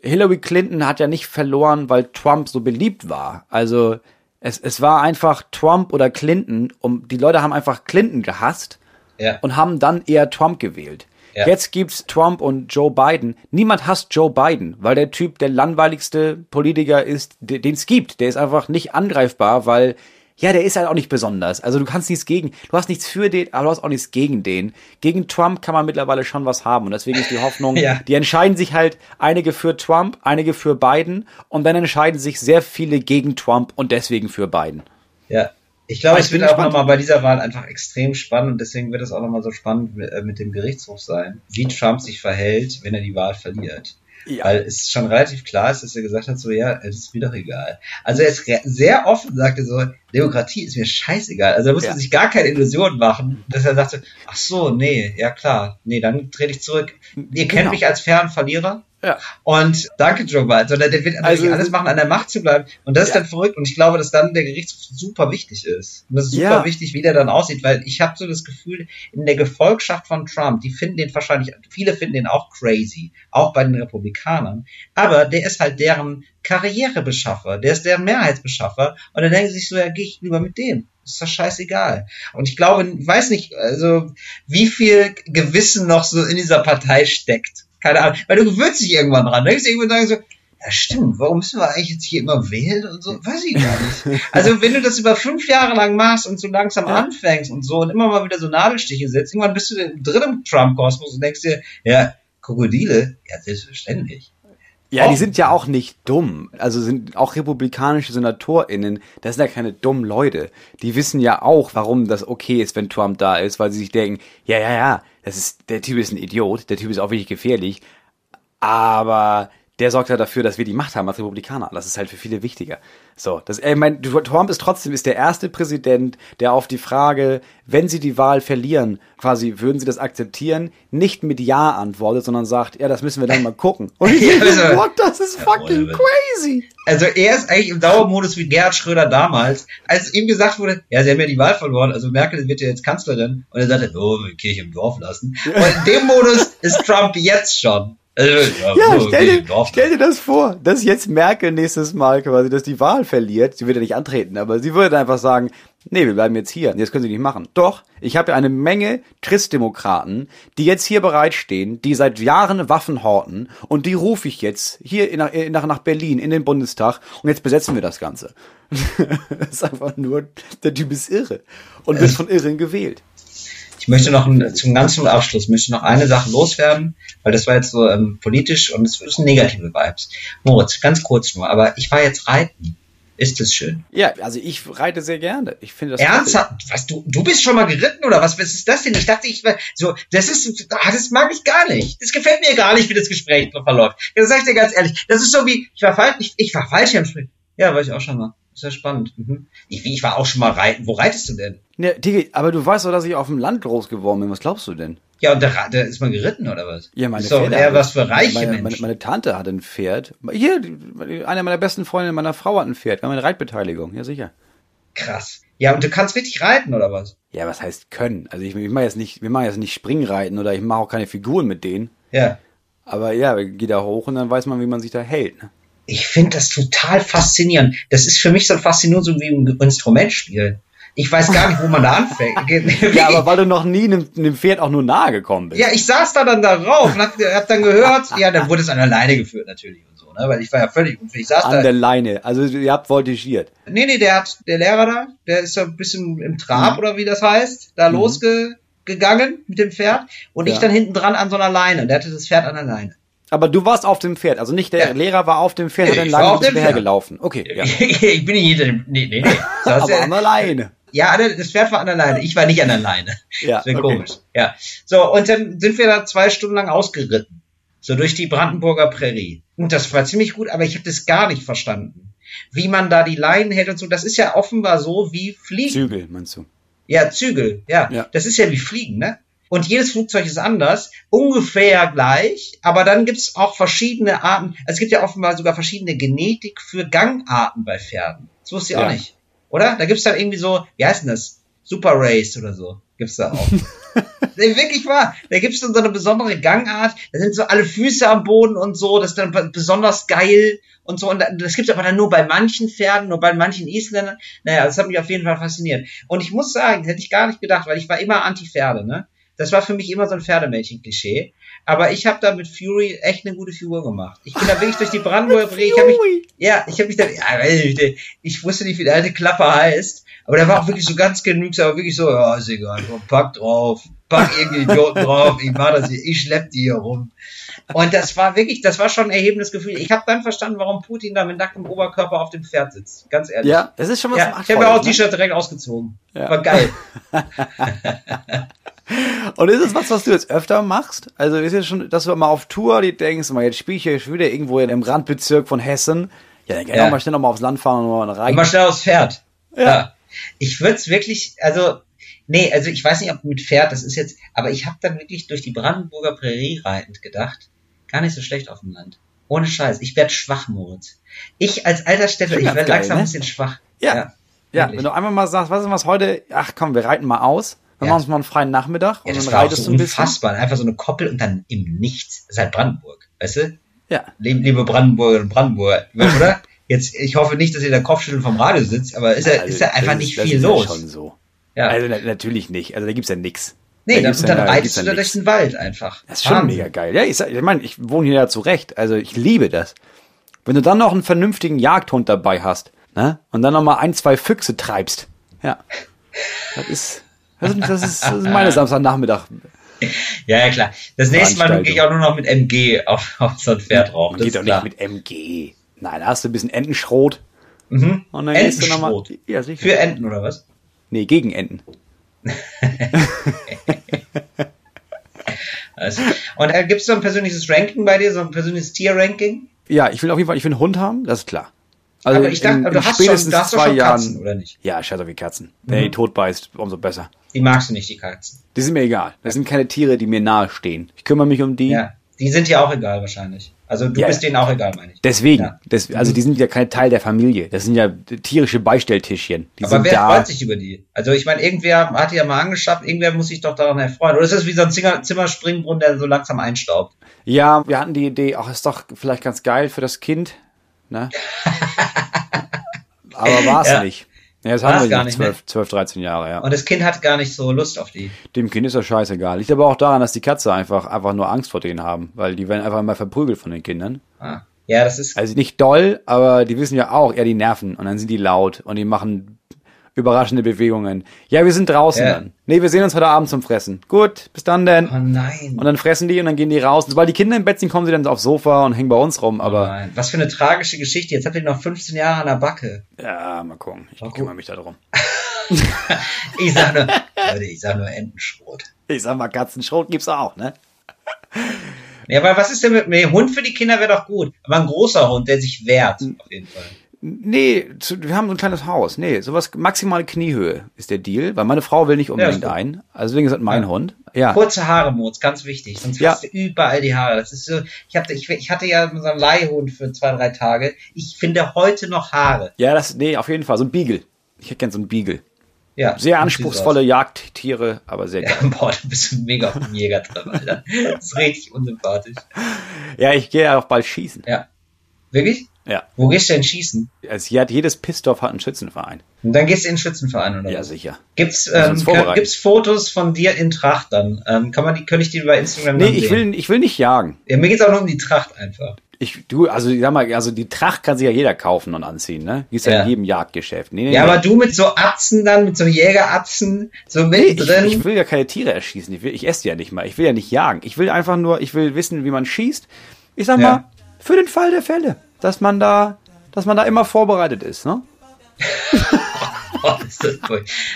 Hillary Clinton hat ja nicht verloren, weil Trump so beliebt war. Also es, es war einfach Trump oder Clinton. Um, die Leute haben einfach Clinton gehasst ja. und haben dann eher Trump gewählt. Ja. Jetzt gibt's Trump und Joe Biden. Niemand hasst Joe Biden, weil der Typ der langweiligste Politiker ist, den es gibt. Der ist einfach nicht angreifbar, weil ja, der ist halt auch nicht besonders. Also du kannst nichts gegen, du hast nichts für den, aber du hast auch nichts gegen den. Gegen Trump kann man mittlerweile schon was haben und deswegen ist die Hoffnung, Ja. die entscheiden sich halt einige für Trump, einige für Biden und dann entscheiden sich sehr viele gegen Trump und deswegen für Biden. Ja. Ich glaube, Ich es wird auch nochmal bei dieser Wahl einfach extrem spannend und deswegen wird es auch nochmal so spannend mit, äh, mit dem Gerichtshof sein, wie Trump sich verhält, wenn er die Wahl verliert. Ja. Weil es schon relativ klar ist, dass er gesagt hat, so ja, es ist mir doch egal. Also er ist sehr offen, sagte so, Demokratie ist mir scheißegal. Also da muss Ja. man sich gar keine Illusionen machen, dass er sagte, ach so, nee, ja klar, nee, dann trete ich zurück. Ihr kennt Genau. mich als fairen Verlierer. Ja. Und danke, Joe Biden, sondern der wird Also- alles machen, an der Macht zu bleiben. Und das ist Ja. dann verrückt. Und ich glaube, dass dann der Gerichtshof super wichtig ist. Und das ist super Ja. wichtig, wie der dann aussieht, weil ich habe so das Gefühl, in der Gefolgschaft von Trump, die finden den wahrscheinlich, viele finden den auch crazy, auch bei den Republikanern. Aber der ist halt deren Karrierebeschaffer, der ist deren Mehrheitsbeschaffer. Und dann denken sie sich so, ja, gehe ich lieber mit dem. Ist doch scheißegal. Und ich glaube, ich weiß nicht, also wie viel Gewissen noch so in dieser Partei steckt. Keine Ahnung. Weil du gewöhnst dich irgendwann dran. Du denkst irgendwann sagen so, ja stimmt, warum müssen wir eigentlich jetzt hier immer wählen und so? Weiß ich gar nicht. Also wenn du das über fünf Jahre lang machst und so langsam Ja. anfängst und so und immer mal wieder so Nadelstiche setzt, irgendwann bist du drin im Trump-Kosmos und denkst dir, ja, Krokodile, ja selbstverständlich. Ja, die sind ja auch nicht dumm. Also sind auch republikanische SenatorInnen, das sind ja keine dummen Leute. Die wissen ja auch, warum das okay ist, wenn Trump da ist, weil sie sich denken, ja, ja, ja, das ist, der Typ ist ein Idiot, der Typ ist auch wirklich gefährlich, aber der sorgt ja dafür, dass wir die Macht haben als Republikaner. Das ist halt für viele wichtiger. So, das, ich meine, Trump ist trotzdem ist der erste Präsident, der auf die Frage, wenn sie die Wahl verlieren, quasi würden sie das akzeptieren, nicht mit Ja antwortet, sondern sagt, ja, das müssen wir dann mal gucken. Und ich denke, also- what, das ist fucking crazy. Also er ist eigentlich im Dauermodus wie Gerhard Schröder damals, als ihm gesagt wurde, ja, sie haben ja die Wahl verloren, also Merkel wird ja jetzt Kanzlerin. Und er sagte, oh, wir Kirche im Dorf lassen. Und in dem Modus ist Trump jetzt schon. Also, ja, Ja, oh, stell dir, stell dir das vor, dass jetzt Merkel nächstes Mal quasi, dass die Wahl verliert. Sie würde nicht antreten, aber sie würde einfach sagen, nee, wir bleiben jetzt hier. Jetzt können sie nicht machen. Doch, ich habe ja eine Menge Christdemokraten, die jetzt hier bereitstehen, die seit Jahren Waffen horten und die rufe ich jetzt hier in- nach, nach, nach Berlin in den Bundestag und jetzt besetzen wir das Ganze. das ist einfach nur, der Typ ist irre und wird von Irren gewählt. Ich möchte noch ein, zum ganzen Abschluss möchte noch eine Sache loswerden, weil das war jetzt so ähm, politisch und es sind negative Vibes. Moritz, ganz kurz nur, aber ich war jetzt reiten. Ist es schön? Ja, also ich reite sehr gerne. Ich finde das Ernsthaft? Was, du, du bist schon mal geritten oder was? Was ist das denn? Ich dachte, ich war so, das ist, ah, das mag ich gar nicht. Das gefällt mir gar nicht, wie das Gespräch verläuft. Das sag ich dir ganz ehrlich. Das ist so wie, ich war falsch, ich, ich war falsch am Springen. Ja, war ich auch schon mal. Ist ja spannend. Mhm. Ich, ich war auch schon mal reiten. Wo reitest du denn? Ja, Digi, aber du weißt doch, dass ich auf dem Land groß geworden bin. Was glaubst du denn? Ja, und da, da ist man geritten oder was? Ja, meine ist doch Pferde eher was für reiche meine, Menschen. Meine, meine Tante hat ein Pferd. Hier, die- eine meiner besten Freundinnen meiner Frau hat ein Pferd. Wir haben eine Reitbeteiligung. Ja, sicher. Krass. Ja, und du kannst richtig reiten oder was? Ja, was heißt können? Also ich, ich mache jetzt nicht, wir machen jetzt nicht Springreiten oder ich mache auch keine Figuren mit denen. Ja. Aber ja, geh da hoch und dann weiß man, wie man sich da hält. Ne? Ich finde das total faszinierend. Das ist für mich so faszinierend, so wie ein Instrument spielen. Ich weiß gar nicht, wo man da anfängt. Ja, aber weil du noch nie einem, einem Pferd auch nur nahe gekommen bist. Ja, ich saß da dann darauf und hab, hab dann gehört, ja, dann wurde es an der Leine geführt natürlich und so, ne, weil ich war ja völlig unfähig. Ich saß An da. der Leine. Also ihr habt voltigiert. Nee, nee, der hat, der Lehrer da, der ist so ein bisschen im Trab Mhm. oder wie das heißt, da losgegangen mit dem Pferd und ich Ja. dann hinten dran an so einer Leine. Der hatte das Pferd an der Leine. Aber du warst auf dem Pferd. Also nicht der Ja. Lehrer war auf dem Pferd, war lange auf dem Pferd. hinterhergelaufen. Okay, ja. ich bin nicht hinter dem, nee, nee, nee. Aber an der Leine. Ja, das Pferd war an der Leine. Ich war nicht an der Leine. Ja, Das wäre okay. komisch. Ja. So, und dann sind wir da zwei Stunden lang ausgeritten. So durch die Brandenburger Prärie. Und das war ziemlich gut, aber ich habe das gar nicht verstanden. Wie man da die Leinen hält und so. Das ist ja offenbar so wie Fliegen. Zügel, meinst du? Ja, Zügel. Ja. Ja. Das ist ja wie Fliegen, ne? Und jedes Flugzeug ist anders, ungefähr gleich, aber dann gibt's auch verschiedene Arten. Es gibt ja offenbar sogar verschiedene Genetik für Gangarten bei Pferden. Das wusste ich Ja. auch nicht. Oder? Da gibt's dann irgendwie so, wie heißt denn das? Super Race oder so. Gibt's da auch. Nee, Wirklich wahr. Da gibt's dann so eine besondere Gangart. Da sind so alle Füße am Boden und so. Das ist dann be- besonders geil und so. Und da- das gibt's aber dann nur bei manchen Pferden, nur bei manchen Isländern. Naja, das hat mich auf jeden Fall fasziniert. Und ich muss sagen, das hätte ich gar nicht gedacht, weil ich war immer Anti-Pferde, ne? Das war für mich immer so ein Pferdemädchen-Klischee. Aber ich habe da mit Fury echt eine gute Figur gemacht. Ich bin da wirklich durch die Brandenburger Brie. Ich hab mich, ja, ich habe mich da, ja, ich wusste nicht, wie der alte Klapper heißt. Aber der war auch wirklich so ganz genügsam, aber wirklich so, ja, ist egal, komm, pack drauf, pack irgendwie Idioten drauf, ich mach das hier, ich schlepp die hier rum. Und das war wirklich, das war schon ein erhebendes Gefühl. Ich habe dann verstanden, warum Putin da mit nacktem Oberkörper auf dem Pferd sitzt. Ganz ehrlich. Ja, es ist schon was ja, Ich habe mir auch ne? T-Shirt direkt ausgezogen. Ja. War geil. Und ist es was, was du jetzt öfter machst? Also ist es schon, dass du mal auf Tour die denkst, mal jetzt spiele ich hier wieder irgendwo im Randbezirk von Hessen. Ja, dann kann ja. ich auch mal schnell noch mal aufs Land fahren und mal rein. Mal schnell aufs Pferd. Ja. ja. Ich würde es wirklich, also Nee, also ich weiß nicht, ob mit Pferd, das ist jetzt, aber ich habe dann wirklich durch die Brandenburger Prärie reitend gedacht, gar nicht so schlecht auf dem Land. Ohne Scheiß, ich werde schwach, Moritz. Ich als alter Städter, ich werde langsam ne? ein bisschen schwach. Ja. Ja, ja wenn du einmal mal sagst, was ist was heute, ach komm, wir reiten mal aus, dann ja. machen wir mal einen freien Nachmittag ja, und dann reitest so du ein bisschen. Unfassbar, einfach so eine Koppel und dann im Nichts. Das ist halt Brandenburg, weißt du? Ja. Liebe Brandenburger und Brandenburger, oder? Jetzt, ich hoffe nicht, dass ihr der Kopfschütteln vom Radio sitzt, aber ist ja, also, ist ja einfach nicht viel los. Ja schon so. Ja. Also natürlich nicht. Also da gibt's ja nix. Nee, da dann, dann ja, reitest du da durch den Wald einfach. Das ist schon Wahnsinn. mega geil. Ja, ich, ich meine, ich wohne hier ja zurecht. Also ich liebe das. Wenn du dann noch einen vernünftigen Jagdhund dabei hast, ne? Und dann noch mal ein, zwei Füchse treibst. Ja. Das ist, das ist, das ist, das ist meine Samstagnachmittag. Ja, ja, klar. Das nächste Mal gehe ich auch nur noch mit MG auf, auf so ein Pferd drauf. Das geht doch nicht mit MG. Nein, da hast du ein bisschen Entenschrot. Mhm. Und dann gehst du nochmal. Ja, sicher. Für Enten oder was? Nee, gegen Enten. also, und äh, gibt es so ein persönliches Ranking bei dir, so ein persönliches Tier-Ranking? Ja, ich will auf jeden Fall, ich will einen Hund haben, das ist klar. Also aber ich dachte, in, in du hast spätestens schon, du hast zwei schon Katzen, oder nicht? Ja, scheiß auf die Katzen. Wenn mhm. die tot beißt, umso besser. Die magst du nicht, die Katzen. Die sind mir egal. Das sind keine Tiere, die mir nahe stehen. Ich kümmere mich um die. Ja, die sind dir auch egal wahrscheinlich. Also du ja, bist denen auch egal, meine ich. Deswegen. Ja. Des, also die sind ja kein Teil der Familie. Das sind ja tierische Beistelltischchen. Die Aber wer da. freut sich über die? Also ich meine, irgendwer hat die ja mal angeschafft, irgendwer muss sich doch daran erfreuen. Oder ist das wie so ein Zimmer, Zimmerspringbrunnen, der so langsam einstaubt? Ja, wir hatten die Idee, ach, ist doch vielleicht ganz geil für das Kind. Ne? Aber war es ja. nicht. Ja, das haben wir gar nicht 12, 12, 13 Jahre, ja. Und das Kind hat gar nicht so Lust auf die. Dem Kind ist das scheißegal. Liegt aber auch daran, dass die Katze einfach, einfach nur Angst vor denen haben, weil die werden einfach mal verprügelt von den Kindern. Ah. Ja, das ist. Also nicht doll, aber die wissen ja auch, eher die nerven und dann sind die laut und die machen überraschende Bewegungen. Ja, wir sind draußen ja. dann. Nee, wir sehen uns heute Abend zum Fressen. Gut, bis dann denn. Oh nein. Und dann fressen die und dann gehen die raus. Und sobald die Kinder im Bett sind, kommen sie dann aufs Sofa und hängen bei uns rum. Aber oh nein. Was für eine tragische Geschichte. Jetzt habt ihr noch 15 Jahre an der Backe. Ja, mal gucken. Ich Warum? kümmere mich darum. ich sag nur, Leute, ich sag nur Entenschrot. Ich sag mal, Katzenschrot gibt's auch, ne? Ja, aber was ist denn mit mir? Hund für die Kinder wäre doch gut. Aber ein großer Hund, der sich wehrt, auf jeden Fall. Nee, zu, wir haben so ein kleines Haus. Nee, sowas maximale Kniehöhe ist der Deal, weil meine Frau will nicht unbedingt ja, ein. Also deswegen ist das mein ja. Hund. Ja. Kurze Haare, Moritz, ganz wichtig. Sonst ja. hast du überall die Haare. Das ist so, ich hatte, ich, ich hatte ja so einen Leihhund für zwei, drei Tage. Ich finde heute noch Haare. Ja, das, nee, auf jeden Fall. So ein Beagle. Ich hätte gern so einen Beagle. Ja. Sehr anspruchsvolle Jagdtiere, aber sehr geil. Ja, boah, du bist ein mega Jäger drin, Alter. Das ist richtig unsympathisch. Ja, ich gehe ja auch bald schießen. Ja. Wirklich? Ja. Wo gehst du denn schießen? Also hier hat jedes Pissdorf hat einen Schützenverein. Und dann gehst du in den Schützenverein, oder? Ja, was? sicher. Gibt's, ähm, gibt's Fotos von dir in Tracht dann? Ähm, kann man die, könnte ich die über Instagram Nee, ich will, ich will nicht jagen. Ja, mir geht's auch nur um die Tracht einfach. Ich, du, also, sag mal, also die Tracht kann sich ja jeder kaufen und anziehen, ne? Gibt's ja, ja in jedem Jagdgeschäft. Nee, nee, ja, nee. aber du mit so Atzen dann, mit so Jägeratzen, so mittendrin. Nee, ich, ich will ja keine Tiere erschießen. Ich will, ich esse ja nicht mal. Ich will ja nicht jagen. Ich will einfach nur, ich will wissen, wie man schießt. Ich sag mal, für den Fall der Fälle, dass man da dass man da immer vorbereitet ist, ne? oh, ist das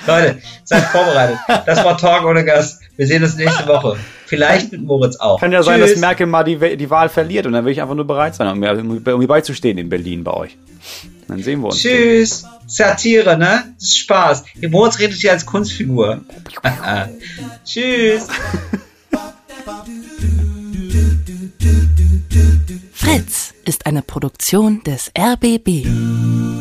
Leute, seid vorbereitet. Das war Talk ohne Gast. Wir sehen uns nächste Woche. Vielleicht mit Moritz auch. Kann ja Tschüss. sein, dass Merkel mal die, die Wahl verliert und dann will ich einfach nur bereit sein, um mir, um mir beizustehen in Berlin bei euch. Dann sehen wir uns. Tschüss. Satire, ne? Das ist Spaß. Die Moritz redet hier als Kunstfigur. Tschüss. Fritz ist eine Produktion des RBB.